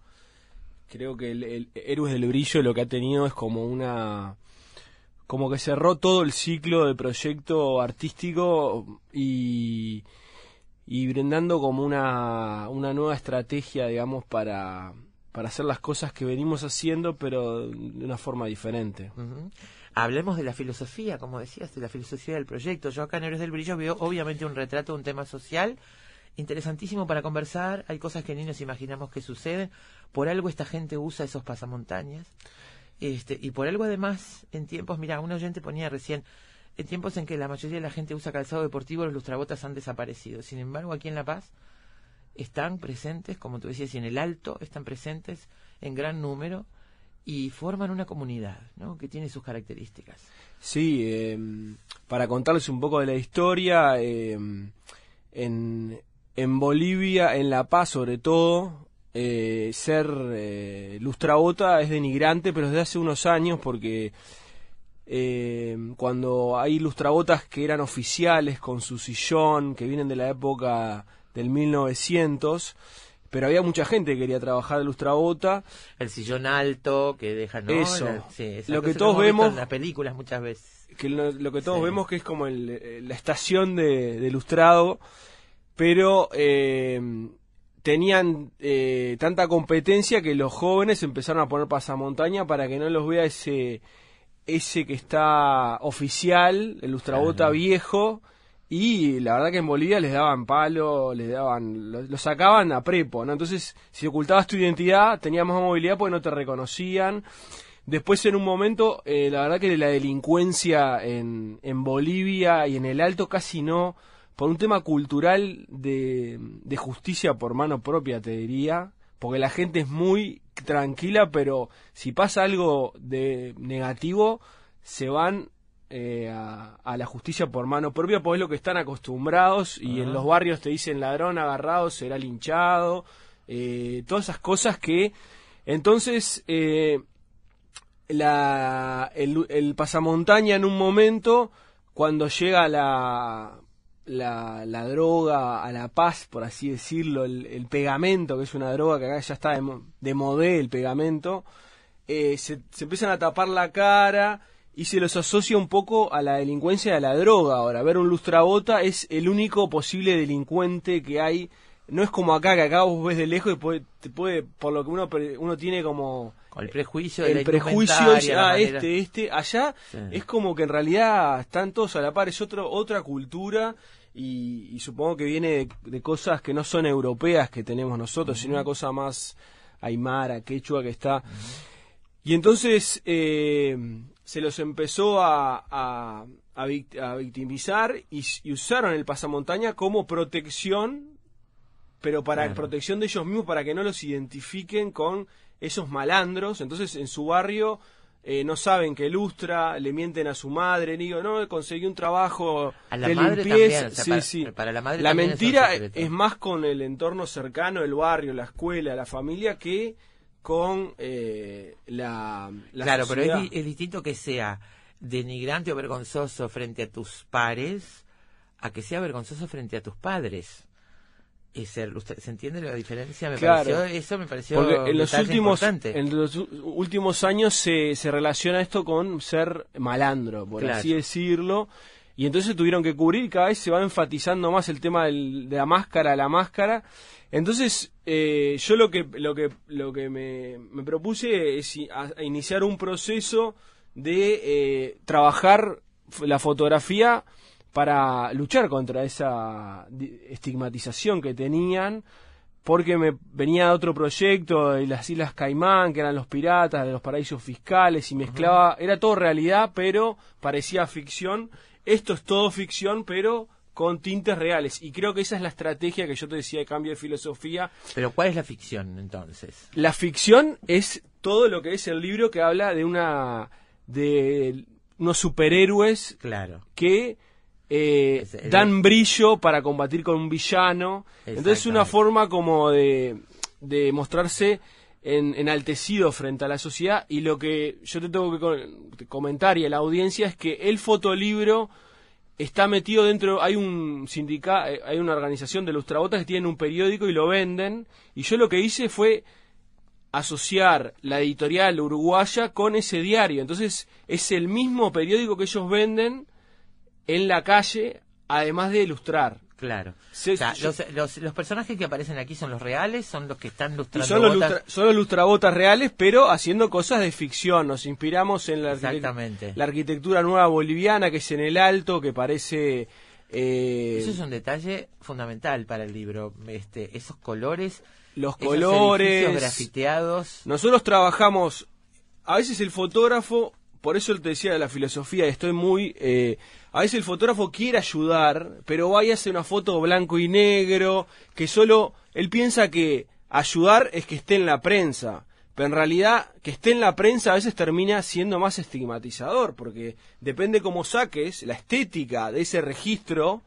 creo que el, Héroes del Brillo lo que ha tenido es como una como que cerró todo el ciclo de proyecto artístico y, y brindando como una, una nueva estrategia, digamos, para, para hacer las cosas que venimos haciendo, pero de una forma diferente. Hablemos de la filosofía, como decías, de la filosofía del proyecto. Yo acá en Héroes del Brillo veo obviamente un retrato de un tema social interesantísimo para conversar. Hay cosas que ni nos imaginamos que suceden. Por algo esta gente usa esos pasamontañas. Este, y por algo además, en tiempos, mira, un oyente ponía recién, en tiempos en que la mayoría de la gente usa calzado deportivo, los lustrabotas han desaparecido. Sin embargo, aquí en La Paz están presentes, como tú decías, y en el Alto están presentes en gran número y forman una comunidad, ¿no? Que tiene sus características. Sí, eh, para contarles un poco de la historia, eh, en, Bolivia, en La Paz sobre todo, eh, ser eh, lustrabota es denigrante, pero desde hace unos años porque eh, cuando hay lustrabotas que eran oficiales con su sillón, que vienen de la época del 1900, pero había mucha gente que quería trabajar de lustrabota. El sillón alto que deja ¿no? Eso. lo que todos vemos en las películas muchas veces. Que lo, que todos vemos que es como la estación de, de lustrado, pero eh, tenían eh, tanta competencia que los jóvenes empezaron a poner pasamontaña para que no los vea ese ese que está oficial, el lustrabota viejo, y la verdad que en Bolivia les daban palo, les daban, lo, sacaban a prepo, ¿no? Entonces, si ocultabas tu identidad, tenías más movilidad porque no te reconocían. Después, en un momento, eh, la verdad que la delincuencia en, en Bolivia y en el Alto casi no, por un tema cultural de, de justicia por mano propia, te diría, porque la gente es muy tranquila, pero si pasa algo de negativo, se van eh, a, la justicia por mano propia, pues es lo que están acostumbrados y en los barrios te dicen ladrón agarrado, será linchado, eh, todas esas cosas que entonces eh, la, el, el pasamontaña en un momento, cuando llega la, la, la, droga a la paz, por así decirlo, el, pegamento, que es una droga que acá ya está de, de modé, el pegamento, eh, se, se, empiezan a tapar la cara y se los asocia un poco a la delincuencia de la droga. Ahora, ver un lustrabota es el único posible delincuente que hay. No es como acá, que acá vos ves de lejos y puede, te puede, por lo que uno, uno tiene como el prejuicio el prejuicio ah, este este allá es como que en realidad están todos a la par es otro otra cultura y, supongo que viene de, cosas que no son europeas que tenemos nosotros sino una cosa más aymara quechua que está. Y entonces eh, se los empezó a, a, a, victimizar y, usaron el pasamontaña como protección pero para protección de ellos mismos para que no los identifiquen con esos malandros, entonces en su barrio eh, no saben que lustra, le mienten a su madre, digo, no, conseguí un trabajo a la de madre limpieza. También, sí, para, la madre la mentira es, más con el entorno cercano, el barrio, la escuela, la familia, que con eh, la, Claro, pero es, es distinto que sea denigrante o vergonzoso frente a tus pares a que sea vergonzoso frente a tus padres ser ¿Se entiende la diferencia? Me pareció, eso me pareció Porque en los últimos en los últimos años se, se relaciona esto con ser malandro, por así decirlo. Y entonces tuvieron que cubrir, cada vez se va enfatizando más el tema del, de la máscara, la máscara. Entonces, eh, yo lo que, lo que, lo que me, me propuse es iniciar un proceso de eh, trabajar la fotografía para luchar contra esa estigmatización que tenían, porque me venía otro proyecto de las Islas Caimán, que eran los piratas de los paraísos fiscales, y mezclaba, era todo realidad, pero parecía ficción. Esto es todo ficción, pero con tintes reales. Y creo que esa es la estrategia que yo te decía de cambio de filosofía. Pero ¿cuál es la ficción entonces? La ficción es todo lo que es el libro que habla de una de unos superhéroes claro. que eh, dan brillo para combatir con un villano. Entonces es una forma como de, de mostrarse en, enaltecido frente a la sociedad y lo que yo te tengo que comentar y a la audiencia es que el fotolibro está metido dentro, hay un sindicato, eh, hay una organización de lustrabotas que tienen un periódico y lo venden, y yo lo que hice fue asociar la editorial uruguaya con ese diario, entonces es el mismo periódico que ellos venden en la calle, además de ilustrar. Claro. los, los, personajes que aparecen aquí son los reales, son los que están lustrando. son, los son los lustrabotas reales, pero haciendo cosas de ficción. Nos inspiramos en la, la arquitectura nueva boliviana, que es en el alto, que parece. Eh... Eso es un detalle fundamental para el libro. Este, esos colores. Los colores. grafiteados. Nosotros trabajamos. A veces el fotógrafo por eso te decía de la filosofía, estoy muy... Eh, a veces el fotógrafo quiere ayudar, pero va y hace una foto blanco y negro, que solo... Él piensa que ayudar es que esté en la prensa, pero en realidad que esté en la prensa a veces termina siendo más estigmatizador, porque depende cómo saques, la estética de ese registro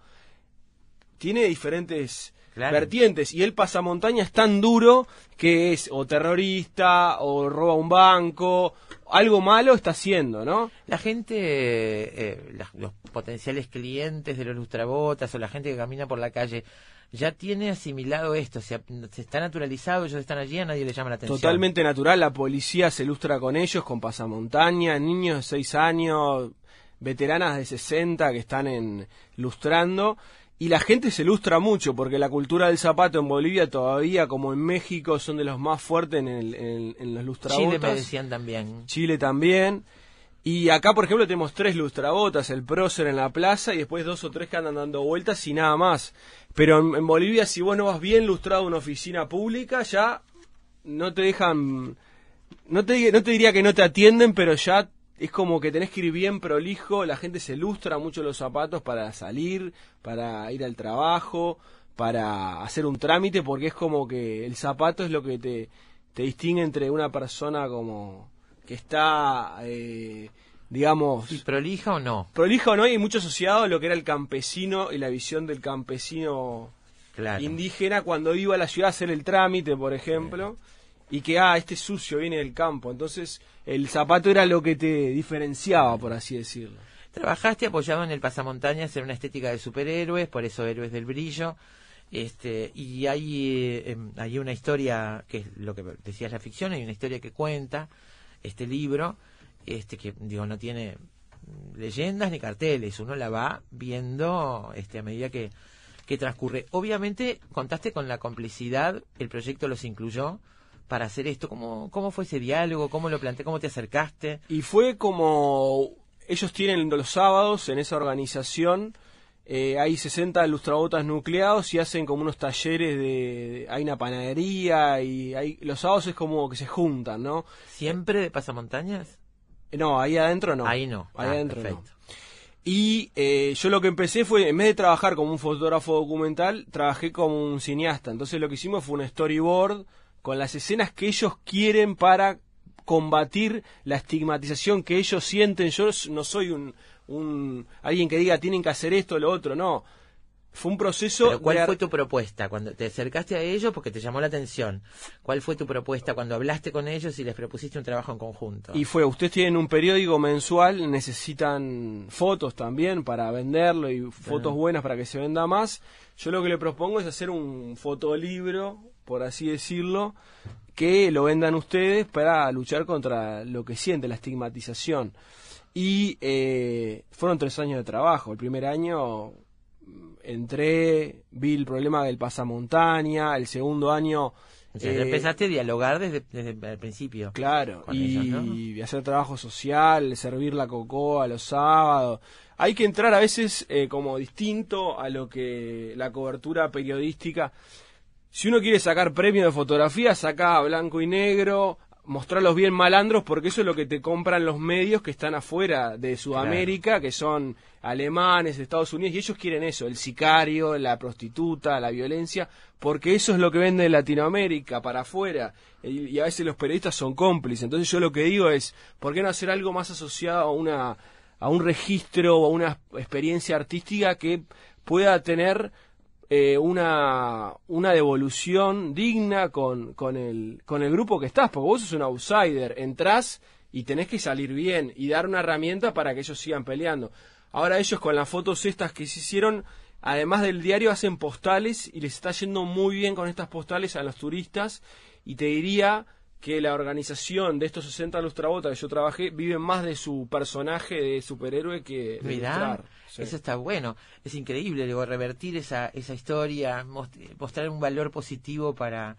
tiene diferentes vertientes y el pasamontaña es tan duro que es o terrorista o roba un banco algo malo está haciendo, ¿no? La gente, eh, los potenciales clientes de los lustrabotas o la gente que camina por la calle, ya tiene asimilado esto, se, se, está naturalizado, ellos están allí, a nadie le llama la atención. Totalmente natural, la policía se lustra con ellos, con pasamontaña, niños de 6 años, veteranas de 60 que están en lustrando y la gente se ilustra mucho porque la cultura del zapato en Bolivia todavía, como en México, son de los más fuertes en, el, en, los lustrabotas. Chile me decían también. Chile también. Y acá, por ejemplo, tenemos tres lustrabotas, el prócer en la plaza y después dos o tres que andan dando vueltas y nada más. Pero en, Bolivia, si vos no vas bien lustrado a una oficina pública, ya no te dejan... No te, no te diría que no te atienden, pero ya es como que tenés que ir bien prolijo, la gente se lustra mucho los zapatos para salir, para ir al trabajo, para hacer un trámite, porque es como que el zapato es lo que te, te distingue entre una persona como que está, eh, digamos... ¿Y prolija o no? Prolija o no, y mucho asociado a lo que era el campesino y la visión del campesino indígena cuando iba a la ciudad a hacer el trámite, por ejemplo y que, ah, este sucio viene del campo. Entonces, el zapato era lo que te diferenciaba, por así decirlo. Trabajaste apoyado en el pasamontañas en una estética de superhéroes, por eso Héroes del Brillo. Este, y hay, eh, em, hay una historia, que es lo que decías la ficción, hay una historia que cuenta este libro, este que digo no tiene leyendas ni carteles, uno la va viendo este a medida que, que transcurre. Obviamente contaste con la complicidad, el proyecto los incluyó, para hacer esto? ¿Cómo, cómo fue ese diálogo? ¿Cómo lo planteé? ¿Cómo te acercaste? Y fue como ellos tienen los sábados en esa organización. Eh, hay 60 lustrabotas nucleados y hacen como unos talleres de, hay una panadería y hay, los sábados es como que se juntan, ¿no? ¿Siempre de pasamontañas? No, ahí adentro no. Ahí no. Ahí ah, adentro no. Y eh, yo lo que empecé fue, en vez de trabajar como un fotógrafo documental, trabajé como un cineasta. Entonces lo que hicimos fue un storyboard con las escenas que ellos quieren para combatir la estigmatización que ellos sienten. Yo no soy un, un alguien que diga tienen que hacer esto o lo otro, no. Fue un proceso. ¿Cuál fue tu propuesta cuando te acercaste a ellos porque te llamó la atención? ¿Cuál fue tu propuesta cuando hablaste con ellos y les propusiste un trabajo en conjunto? Y fue, ustedes tienen un periódico mensual, necesitan fotos también para venderlo y fotos buenas para que se venda más. Yo lo que le propongo es hacer un fotolibro por así decirlo, que lo vendan ustedes para luchar contra lo que siente la estigmatización. Y eh, fueron tres años de trabajo. El primer año mm, entré, vi el problema del pasamontaña, el segundo año... Eh, empezaste a dialogar desde, el principio. Claro, y, hacer trabajo social, servir la cocoa los sábados. Hay que entrar a veces eh, como distinto a lo que la cobertura periodística si uno quiere sacar premio de fotografía, saca blanco y negro, mostrarlos bien malandros, porque eso es lo que te compran los medios que están afuera de Sudamérica, que son alemanes, Estados Unidos, y ellos quieren eso, el sicario, la prostituta, la violencia, porque eso es lo que vende Latinoamérica para afuera, y, a veces los periodistas son cómplices. Entonces yo lo que digo es, ¿por qué no hacer algo más asociado a una a un registro o a una experiencia artística que pueda tener eh, una, una devolución digna con, con, el, con el grupo que estás, porque vos sos un outsider, entrás y tenés que salir bien y dar una herramienta para que ellos sigan peleando. ahora ellos con las fotos estas que se hicieron, además del diario, hacen postales y les está yendo muy bien con estas postales a los turistas. Y te diría que la organización de estos 60 lustrabotas que yo trabajé viven más de su personaje de superhéroe que de ilustrar. Sí. Eso está bueno. Es increíble, digo, revertir esa, esa historia, mostrar un valor positivo para,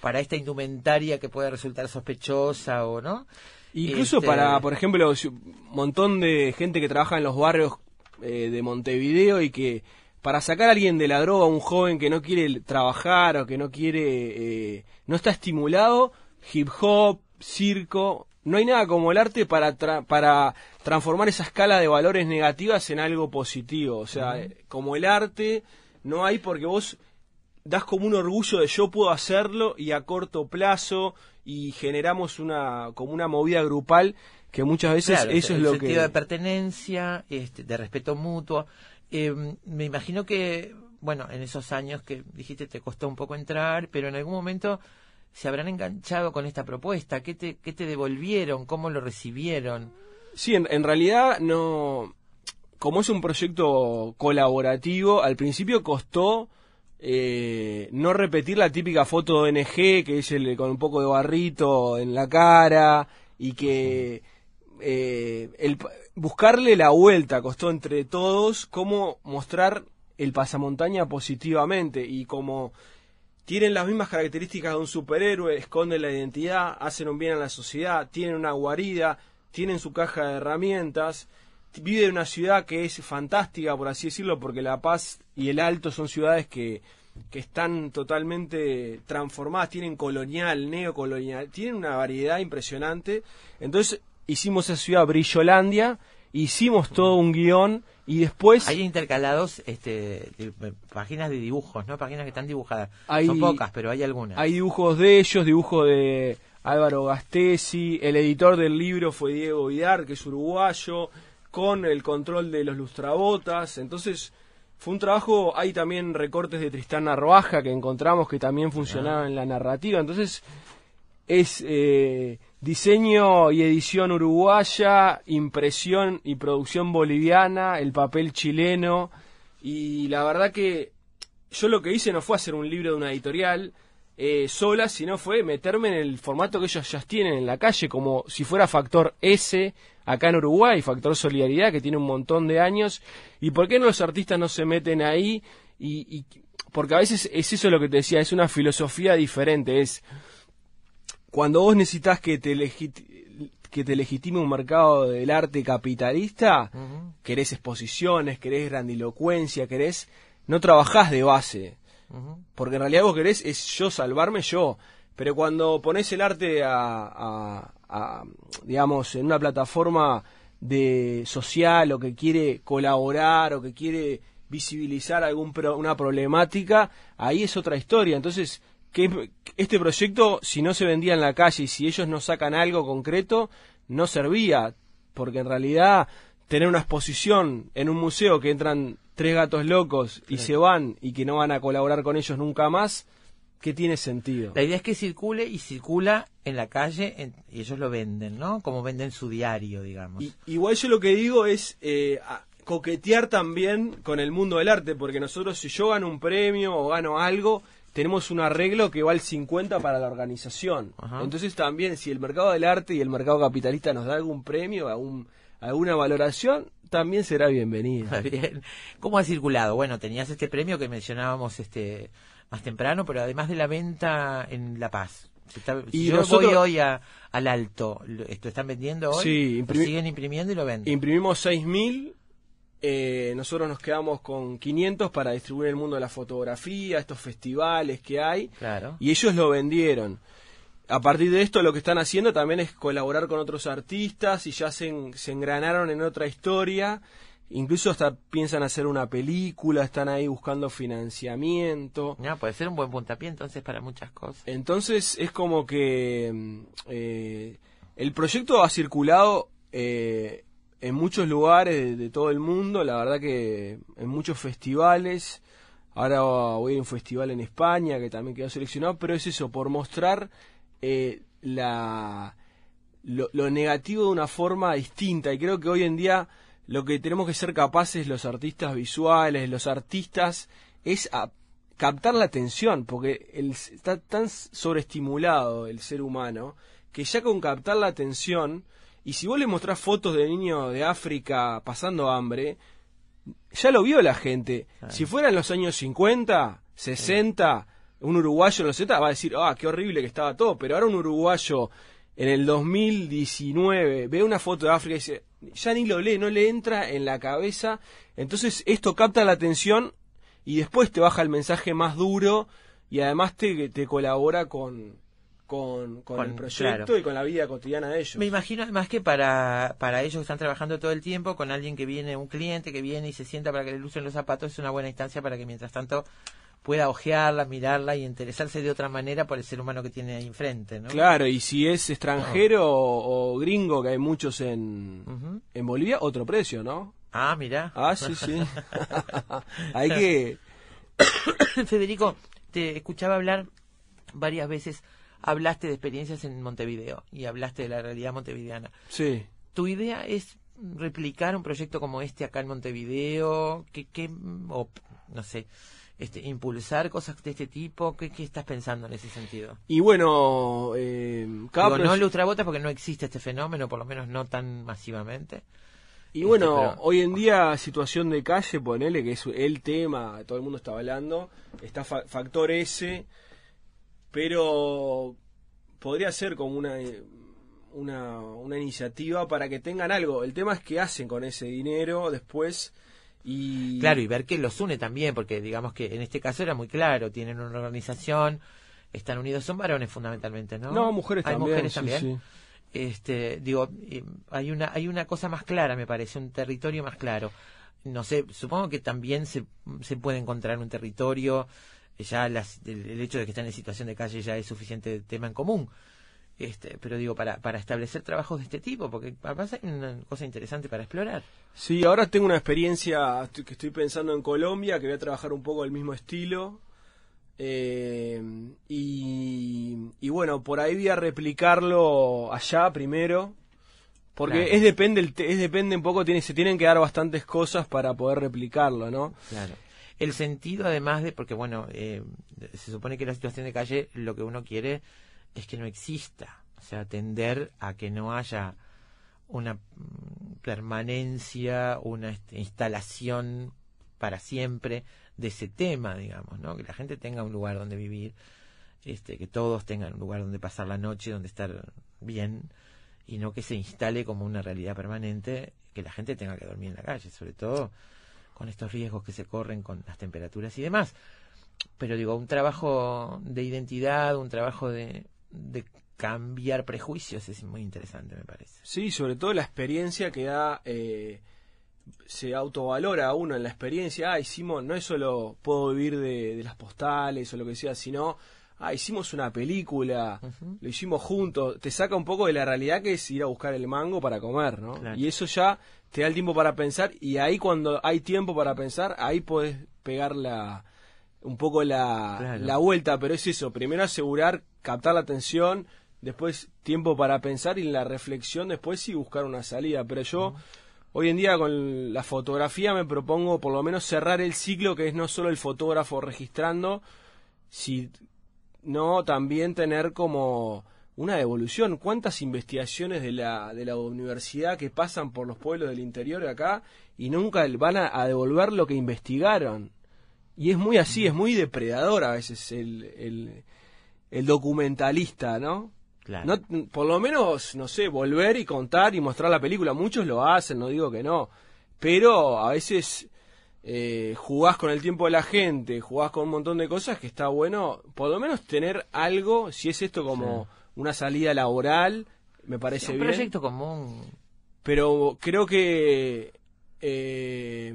para esta indumentaria que puede resultar sospechosa o no. Incluso Este, para, por ejemplo, un montón de gente que trabaja en los barrios eh, de Montevideo y que para sacar a alguien de la droga, un joven que no quiere trabajar o que no quiere, eh, no está estimulado, hip hop, circo, no hay nada como el arte para, tra- para transformar esa escala de valores negativas en algo positivo. O sea, eh, como el arte, no hay porque vos das como un orgullo de yo puedo hacerlo y a corto plazo y generamos una como una movida grupal que muchas veces Claro, eso es el lo sentido que de pertenencia, este, de respeto mutuo. Eh, me imagino que, bueno, en esos años que dijiste te costó un poco entrar, pero en algún momento se habrán enganchado con esta propuesta. ¿Qué te, devolvieron? ¿Cómo lo recibieron? Sí, en, en realidad no. Como es un proyecto colaborativo, al principio costó eh, no repetir la típica foto de ONG, que es el con un poco de barrito en la cara, y que eh, el, buscarle la vuelta costó entre todos cómo mostrar el pasamontaña positivamente y como tienen las mismas características de un superhéroe, esconden la identidad, hacen un bien a la sociedad, tienen una guarida, tienen su caja de herramientas, vive en una ciudad que es fantástica, por así decirlo, porque La Paz y el Alto son ciudades que, que están totalmente transformadas, tienen colonial, neocolonial, tienen una variedad impresionante. Entonces hicimos esa ciudad Brillolandia, hicimos todo un guion y después... Hay intercalados este, de- de- páginas de dibujos, ¿no? Páginas que están dibujadas. Hay- Son pocas, pero hay algunas. Hay dibujos de ellos, dibujos de Álvaro Gastesi, el editor del libro fue Diego Vidar, que es uruguayo, con el control de los lustrabotas, entonces fue un trabajo, hay también recortes de Tristán Narvaja que encontramos que también funcionaban en la narrativa, entonces es eh, diseño y edición uruguaya, impresión y producción boliviana, el papel chileno y la verdad que yo lo que hice no fue hacer un libro de una editorial eh, sola, sino fue meterme en el formato que ellos ya tienen en la calle, como si fuera Factor S acá en Uruguay, Factor Solidaridad, que tiene un montón de años. ¿Y por qué no los artistas no se meten ahí? Y, y- porque a veces es eso lo que te decía, es una filosofía diferente, es cuando vos necesitas que te legit- que te legitime un mercado del arte capitalista, querés exposiciones, querés grandilocuencia, querés no trabajás de base, porque en realidad vos querés es yo salvarme yo, pero cuando pones el arte a, a- a, digamos en una plataforma de social o que quiere colaborar o que quiere visibilizar algún pro- una problemática, ahí es otra historia. Entonces, que este proyecto, si no se vendía en la calle y si ellos no sacan algo concreto, no servía, porque en realidad tener una exposición en un museo que entran tres gatos locos y se van y que no van a colaborar con ellos nunca más, ¿qué tiene sentido? La idea es que circule y circula en la calle en- y ellos lo venden, ¿no? Como venden su diario, digamos. Y- igual yo lo que digo es eh, coquetear también con el mundo del arte, porque nosotros si yo gano un premio o gano algo, tenemos un arreglo que vale 50 para la organización. Ajá. Entonces también si el mercado del arte y el mercado capitalista nos da algún premio, algún, alguna valoración, también será bienvenida. Bien. ¿Cómo ha circulado? Bueno, tenías este premio que mencionábamos este más temprano, pero además de la venta en La Paz. Si, está- si Y yo nosotros- voy hoy a- al Alto, ¿lo ¿esto están vendiendo hoy? Sí, ¿Lo imprimi- siguen imprimiendo y lo venden. Imprimimos 6.000, eh, nosotros nos quedamos con 500 para distribuir el mundo de la fotografía, estos festivales que hay. Claro. y ellos lo vendieron. A partir de esto lo que están haciendo también es colaborar con otros artistas y ya se, en- se engranaron en otra historia. Incluso hasta piensan hacer una película, están ahí buscando financiamiento. No, puede ser un buen puntapié entonces para muchas cosas. Entonces es como que mm, eh, el proyecto ha circulado eh, en muchos lugares de, todo el mundo, la verdad que en muchos festivales. Ahora voy a un festival en España que también quedó seleccionado, pero es eso, por mostrar eh, la, lo, lo negativo de una forma distinta. Y creo que hoy en día lo que tenemos que ser capaces los artistas visuales, los artistas, es captar la atención, porque está tan sobreestimulado el ser humano que ya con captar la atención, y si vos le mostrás fotos de niños de África pasando hambre, ya lo vio la gente. Si fuera en los años 50, 60, un uruguayo en los 70 va a decir, ah, qué horrible que estaba todo, pero ahora un uruguayo en el 2019 ve una foto de África y dice, ya ni lo lee, no le entra en la cabeza. Entonces esto capta la atención y después te baja el mensaje más duro y además te, te colabora con, con, el proyecto y con la vida cotidiana de ellos. Me imagino además que para, para ellos que están trabajando todo el tiempo, con alguien que viene, un cliente que viene y se sienta para que le lucen los zapatos, es una buena instancia para que mientras tanto pueda ojearla, mirarla y interesarse de otra manera por el ser humano que tiene ahí enfrente, ¿no? Claro, y si es extranjero o, gringo, que hay muchos en, en Bolivia, otro precio, ¿no? Ah, mira. Ah, sí, sí. hay que... Federico, te escuchaba hablar varias veces, hablaste de experiencias en Montevideo y hablaste de la realidad montevideana. Sí. ¿Tu idea es replicar un proyecto como este acá en Montevideo? ¿Qué, qué, o, no sé, este, impulsar cosas de este tipo? ¿Qué, estás pensando en ese sentido? Y bueno, eh, cada Digo, no ultrabotas porque no existe este fenómeno, por lo menos no tan masivamente. Y este, bueno, hoy en día situación de calle, ponele que es el tema, todo el mundo está hablando, está factor S, pero podría ser como una, una, una iniciativa para que tengan algo. El tema es qué hacen con ese dinero después y... Claro, y ver qué los une también, porque digamos que en este caso era muy claro, tienen una organización, están unidos, son varones fundamentalmente, ¿no? No, mujeres ¿Hay también. mujeres también. Este, digo, hay una, hay una cosa más clara, me parece, un territorio más claro. No sé, supongo que también se, se puede encontrar un territorio, ya las, el, hecho de que están en situación de calle ya es suficiente tema en común este, pero digo, para, para establecer trabajos de este tipo, porque además hay una cosa interesante para explorar. Sí, ahora tengo una experiencia que estoy pensando en Colombia, que voy a trabajar un poco el mismo estilo. Eh, y, bueno, por ahí voy a replicarlo allá primero. Porque es depende es depende un poco, tiene, se tienen que dar bastantes cosas para poder replicarlo, ¿no? Claro. El sentido además de, porque bueno, eh, se supone que la situación de calle lo que uno quiere es que no exista, o sea, tender a que no haya una mm, permanencia, una este, instalación para siempre de ese tema, digamos, ¿no? Que la gente tenga un lugar donde vivir, este, que todos tengan un lugar donde pasar la noche, donde estar bien, y no que se instale como una realidad permanente, que la gente tenga que dormir en la calle, sobre todo con estos riesgos que se corren con las temperaturas y demás. Pero digo, un trabajo de identidad, un trabajo de, de cambiar prejuicios es muy interesante, me parece. Sí, sobre todo la experiencia que da, eh, se autovalora a uno en la experiencia. Ah, hicimos, no es solo puedo vivir de, las postales o lo que sea, sino, ah, hicimos una película, lo hicimos juntos. Te saca un poco de la realidad que es ir a buscar el mango para comer, ¿no? Y eso ya te da el tiempo para pensar y ahí cuando hay tiempo para pensar, ahí puedes pegar la un poco la, la vuelta, pero es eso, primero asegurar, captar la atención, después tiempo para pensar y la reflexión después sí buscar una salida, pero yo hoy en día con la fotografía me propongo por lo menos cerrar el ciclo que es no solo el fotógrafo registrando, sino también tener como una devolución. ¿Cuántas investigaciones de la, de la universidad que pasan por los pueblos del interior de acá y nunca van a devolver lo que investigaron? Y es muy así, es muy depredador a veces el, el, documentalista, ¿no? Claro. Por lo menos, no sé, volver y contar y mostrar la película. Muchos lo hacen, no digo que no. Pero a veces eh, jugás con el tiempo de la gente, jugás con un montón de cosas que está bueno, por lo menos tener algo, si es esto como una salida laboral, me parece bien. Un proyecto común. Pero creo que eh,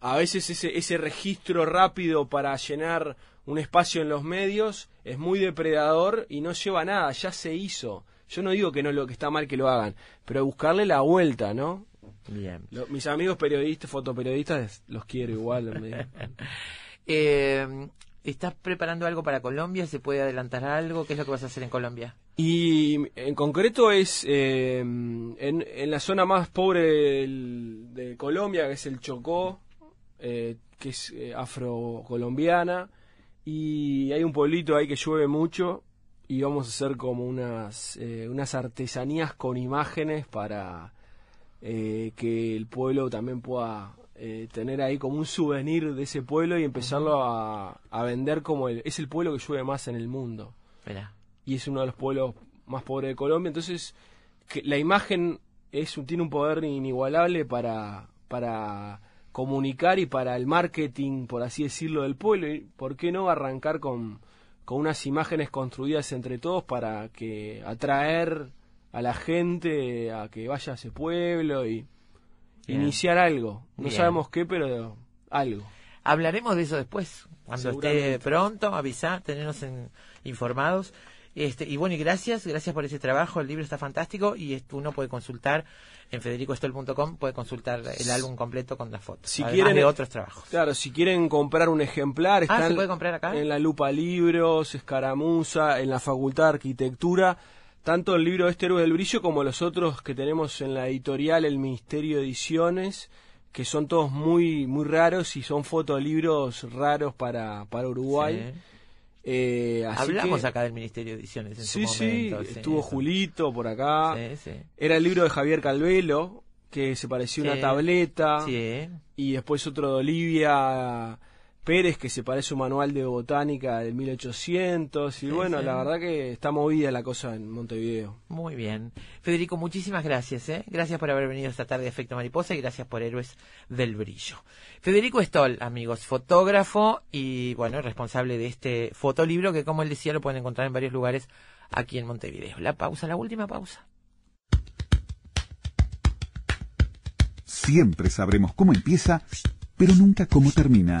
a veces ese, ese registro rápido para llenar un espacio en los medios es muy depredador y no lleva a nada, ya se hizo. Yo no digo que no lo que está mal que lo hagan, pero buscarle la vuelta, ¿no? Bien. mis amigos periodistas, fotoperiodistas, los quiero igual. eh, ¿Estás preparando algo para Colombia? ¿Se puede adelantar algo? ¿Qué es lo que vas a hacer en Colombia? Y en concreto es eh, en, en, la zona más pobre del, de Colombia, que es el Chocó, eh, que es eh, afrocolombiana, y hay un pueblito ahí que llueve mucho, y vamos a hacer como unas, eh, unas artesanías con imágenes para eh, que el pueblo también pueda eh, tener ahí como un souvenir de ese pueblo y empezarlo a, a vender como el, es el pueblo que llueve más en el mundo. Y es uno de los pueblos más pobres de Colombia, entonces que la imagen es un- tiene un poder inigualable para, para comunicar y para el marketing, por así decirlo, del pueblo. Y ¿Por qué no arrancar con, con unas imágenes construidas entre todos para que atraer a la gente a que vaya a ese pueblo y Bien. iniciar algo? No Bien. sabemos qué, pero algo. Hablaremos de eso después, cuando esté pronto, avisar, tenernos en- informados. Este, y bueno, y gracias, gracias por ese trabajo, el libro está fantástico y uno puede consultar en federicoestol.com, puede consultar el álbum completo con las fotos, Si además quieren de otros trabajos. Claro, si quieren comprar un ejemplar, Ah, está ¿se en- puede comprar acá? en la Lupa Libros, Escaramuza, en la Facultad de Arquitectura, tanto el libro Este Héroe del Brillo como los otros que tenemos en la editorial El Ministerio de Ediciones, que son todos muy muy raros y son fotolibros raros para, para Uruguay. Sí. Eh, Hablamos que- acá del Ministerio de Ediciones en Sí, su momento. sí, estuvo eso. Julito por acá. Sí, sí. Era el libro de Javier Calvelo, que se parecía a una tableta. Sí. Y después otro de Olivia Pérez, que se parece a un manual de botánica del 1800. Y Sí, bueno, sí. la verdad que está movida la cosa en Montevideo. Muy bien. Federico, muchísimas gracias. ¿eh? Gracias por haber venido esta tarde de Efecto Mariposa y gracias por Héroes del Brillo. Federico Stoll, amigos, fotógrafo y, bueno, responsable de este fotolibro que, como él decía, lo pueden encontrar en varios lugares aquí en Montevideo. La pausa, la última pausa. Siempre sabremos cómo empieza, pero nunca cómo termina.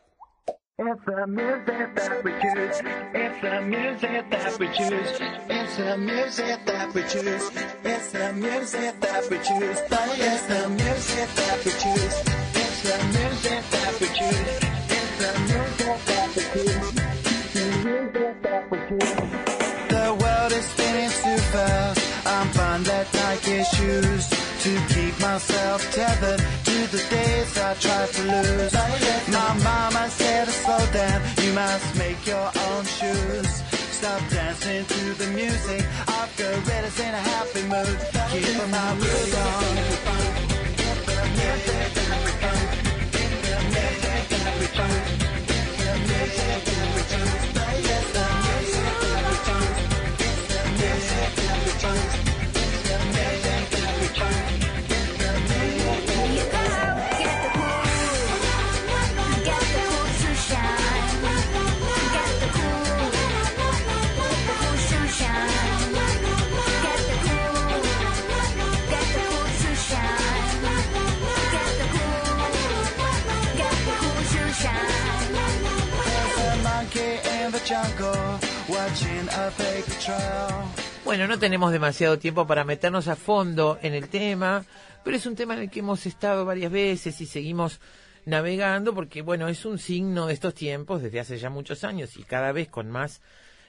It's the music that we choose. It's the music that we choose. It's the music that we choose. It's the music that we choose. Oh it's the music that we choose. It's the music that we choose. It's the music that we choose. The music that we choose. The world is spinning too fast. I'm fine that Nike shoes to keep myself tethered to the days I tried to lose. You must make your own shoes. Stop dancing to the music. I've got gorillas in a happy mood. Keep my groove on. Bueno, no tenemos demasiado tiempo para meternos a fondo en el tema, pero es un tema en el que hemos estado varias veces y seguimos navegando porque, bueno, es un signo de estos tiempos desde hace ya muchos años y cada vez con más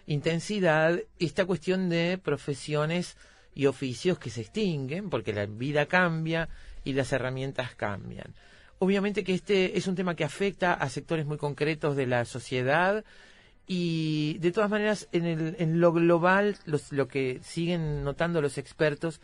intensidad esta cuestión de profesiones y oficios que se extinguen porque la vida cambia y las herramientas cambian. Obviamente que este es un tema que afecta a sectores muy concretos de la sociedad y de todas maneras en, el, en lo global los- lo que siguen notando los expertos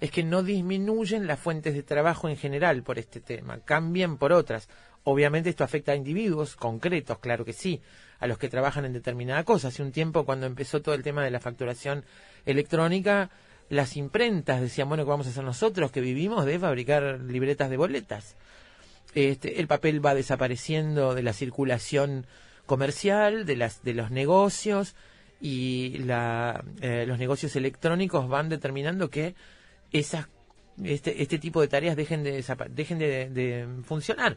es que no disminuyen las fuentes de trabajo en general por este tema, cambian por otras. Obviamente esto afecta a individuos concretos, claro que sí, a los que trabajan en determinada cosa. Hace un tiempo cuando empezó todo el tema de la facturación electrónica, las imprentas decían, bueno, ¿qué vamos a hacer nosotros que vivimos de fabricar libretas de boletas? Este, el papel va desapareciendo de la circulación comercial, de, las, de los negocios y la, eh, los negocios electrónicos van determinando que esas, este, este tipo de tareas dejen, de, dejen de, de funcionar.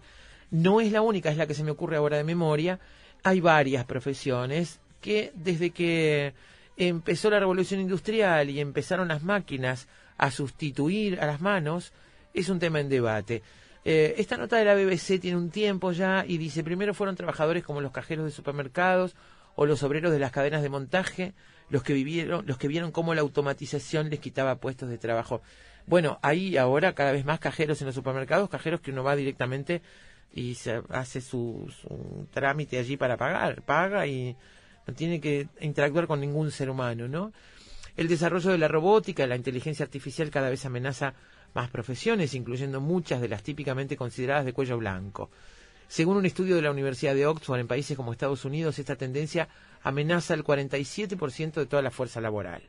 No es la única, es la que se me ocurre ahora de memoria. Hay varias profesiones que desde que empezó la revolución industrial y empezaron las máquinas a sustituir a las manos, es un tema en debate. Eh, esta nota de la BBC tiene un tiempo ya y dice, primero fueron trabajadores como los cajeros de supermercados o los obreros de las cadenas de montaje, los que vivieron, los que vieron cómo la automatización les quitaba puestos de trabajo. Bueno, hay ahora cada vez más cajeros en los supermercados, cajeros que uno va directamente y se hace su, su trámite allí para pagar, paga y no tiene que interactuar con ningún ser humano, ¿no? El desarrollo de la robótica, la inteligencia artificial cada vez amenaza más profesiones, incluyendo muchas de las típicamente consideradas de cuello blanco. Según un estudio de la Universidad de Oxford en países como Estados Unidos, esta tendencia amenaza el 47% de toda la fuerza laboral.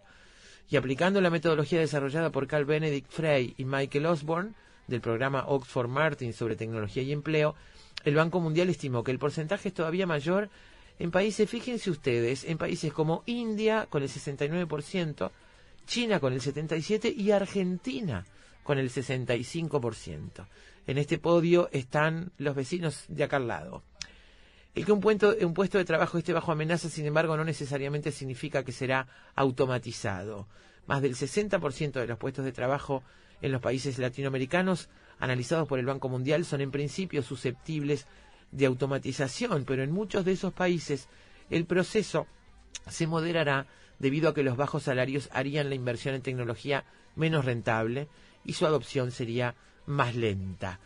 Y aplicando la metodología desarrollada por Carl Benedict Frey y Michael Osborne del programa Oxford Martin sobre tecnología y empleo, el Banco Mundial estimó que el porcentaje es todavía mayor en países, fíjense ustedes, en países como India con el 69%, China con el 77% y Argentina con el 65%. En este podio están los vecinos de acá al lado. El que un, un puesto de trabajo esté bajo amenaza, sin embargo, no necesariamente significa que será automatizado. Más del 60% de los puestos de trabajo en los países latinoamericanos analizados por el Banco Mundial son en principio susceptibles de automatización, pero en muchos de esos países el proceso se moderará debido a que los bajos salarios harían la inversión en tecnología menos rentable y su adopción sería más lenta.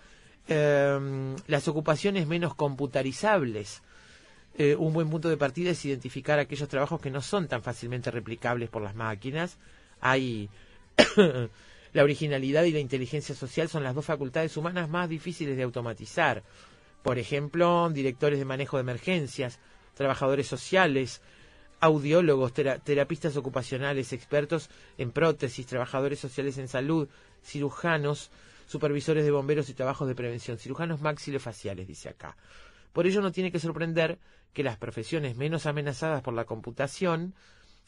Em, las ocupaciones menos computarizables. Eh, un buen punto de partida es identificar aquellos trabajos que no son tan fácilmente replicables por las máquinas. Hay la originalidad y la inteligencia social son las dos facultades humanas más difíciles de automatizar. Por ejemplo, directores de manejo de emergencias, trabajadores sociales, audiólogos, terapistas ocupacionales, expertos en prótesis, trabajadores sociales en salud, cirujanos, supervisores de bomberos y trabajos de prevención, cirujanos maxilofaciales, dice acá. Por ello no tiene que sorprender que las profesiones menos amenazadas por la computación,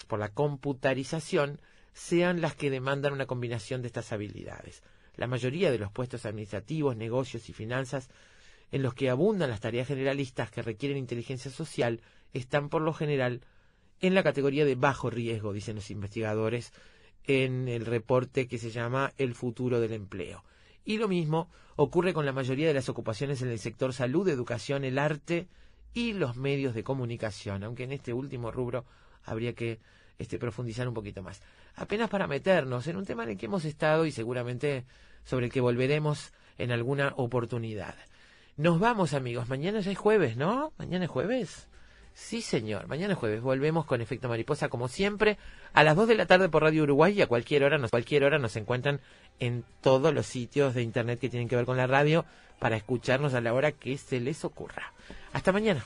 por la computarización, sean las que demandan una combinación de estas habilidades. La mayoría de los puestos administrativos, negocios y finanzas en los que abundan las tareas generalistas que requieren inteligencia social están por lo general en la categoría de bajo riesgo, dicen los investigadores en el reporte que se llama El futuro del empleo. Y lo mismo ocurre con la mayoría de las ocupaciones en el sector salud, educación, el arte y los medios de comunicación, aunque en este último rubro habría que este, profundizar un poquito más. Apenas para meternos en un tema en el que hemos estado y seguramente sobre el que volveremos en alguna oportunidad. Nos vamos amigos, mañana ya es jueves, ¿no? Mañana es jueves. Sí, señor. Mañana es jueves volvemos con Efecto Mariposa como siempre a las 2 de la tarde por Radio Uruguay y a cualquier hora nos cualquier hora nos encuentran en todos los sitios de internet que tienen que ver con la radio para escucharnos a la hora que se les ocurra. Hasta mañana.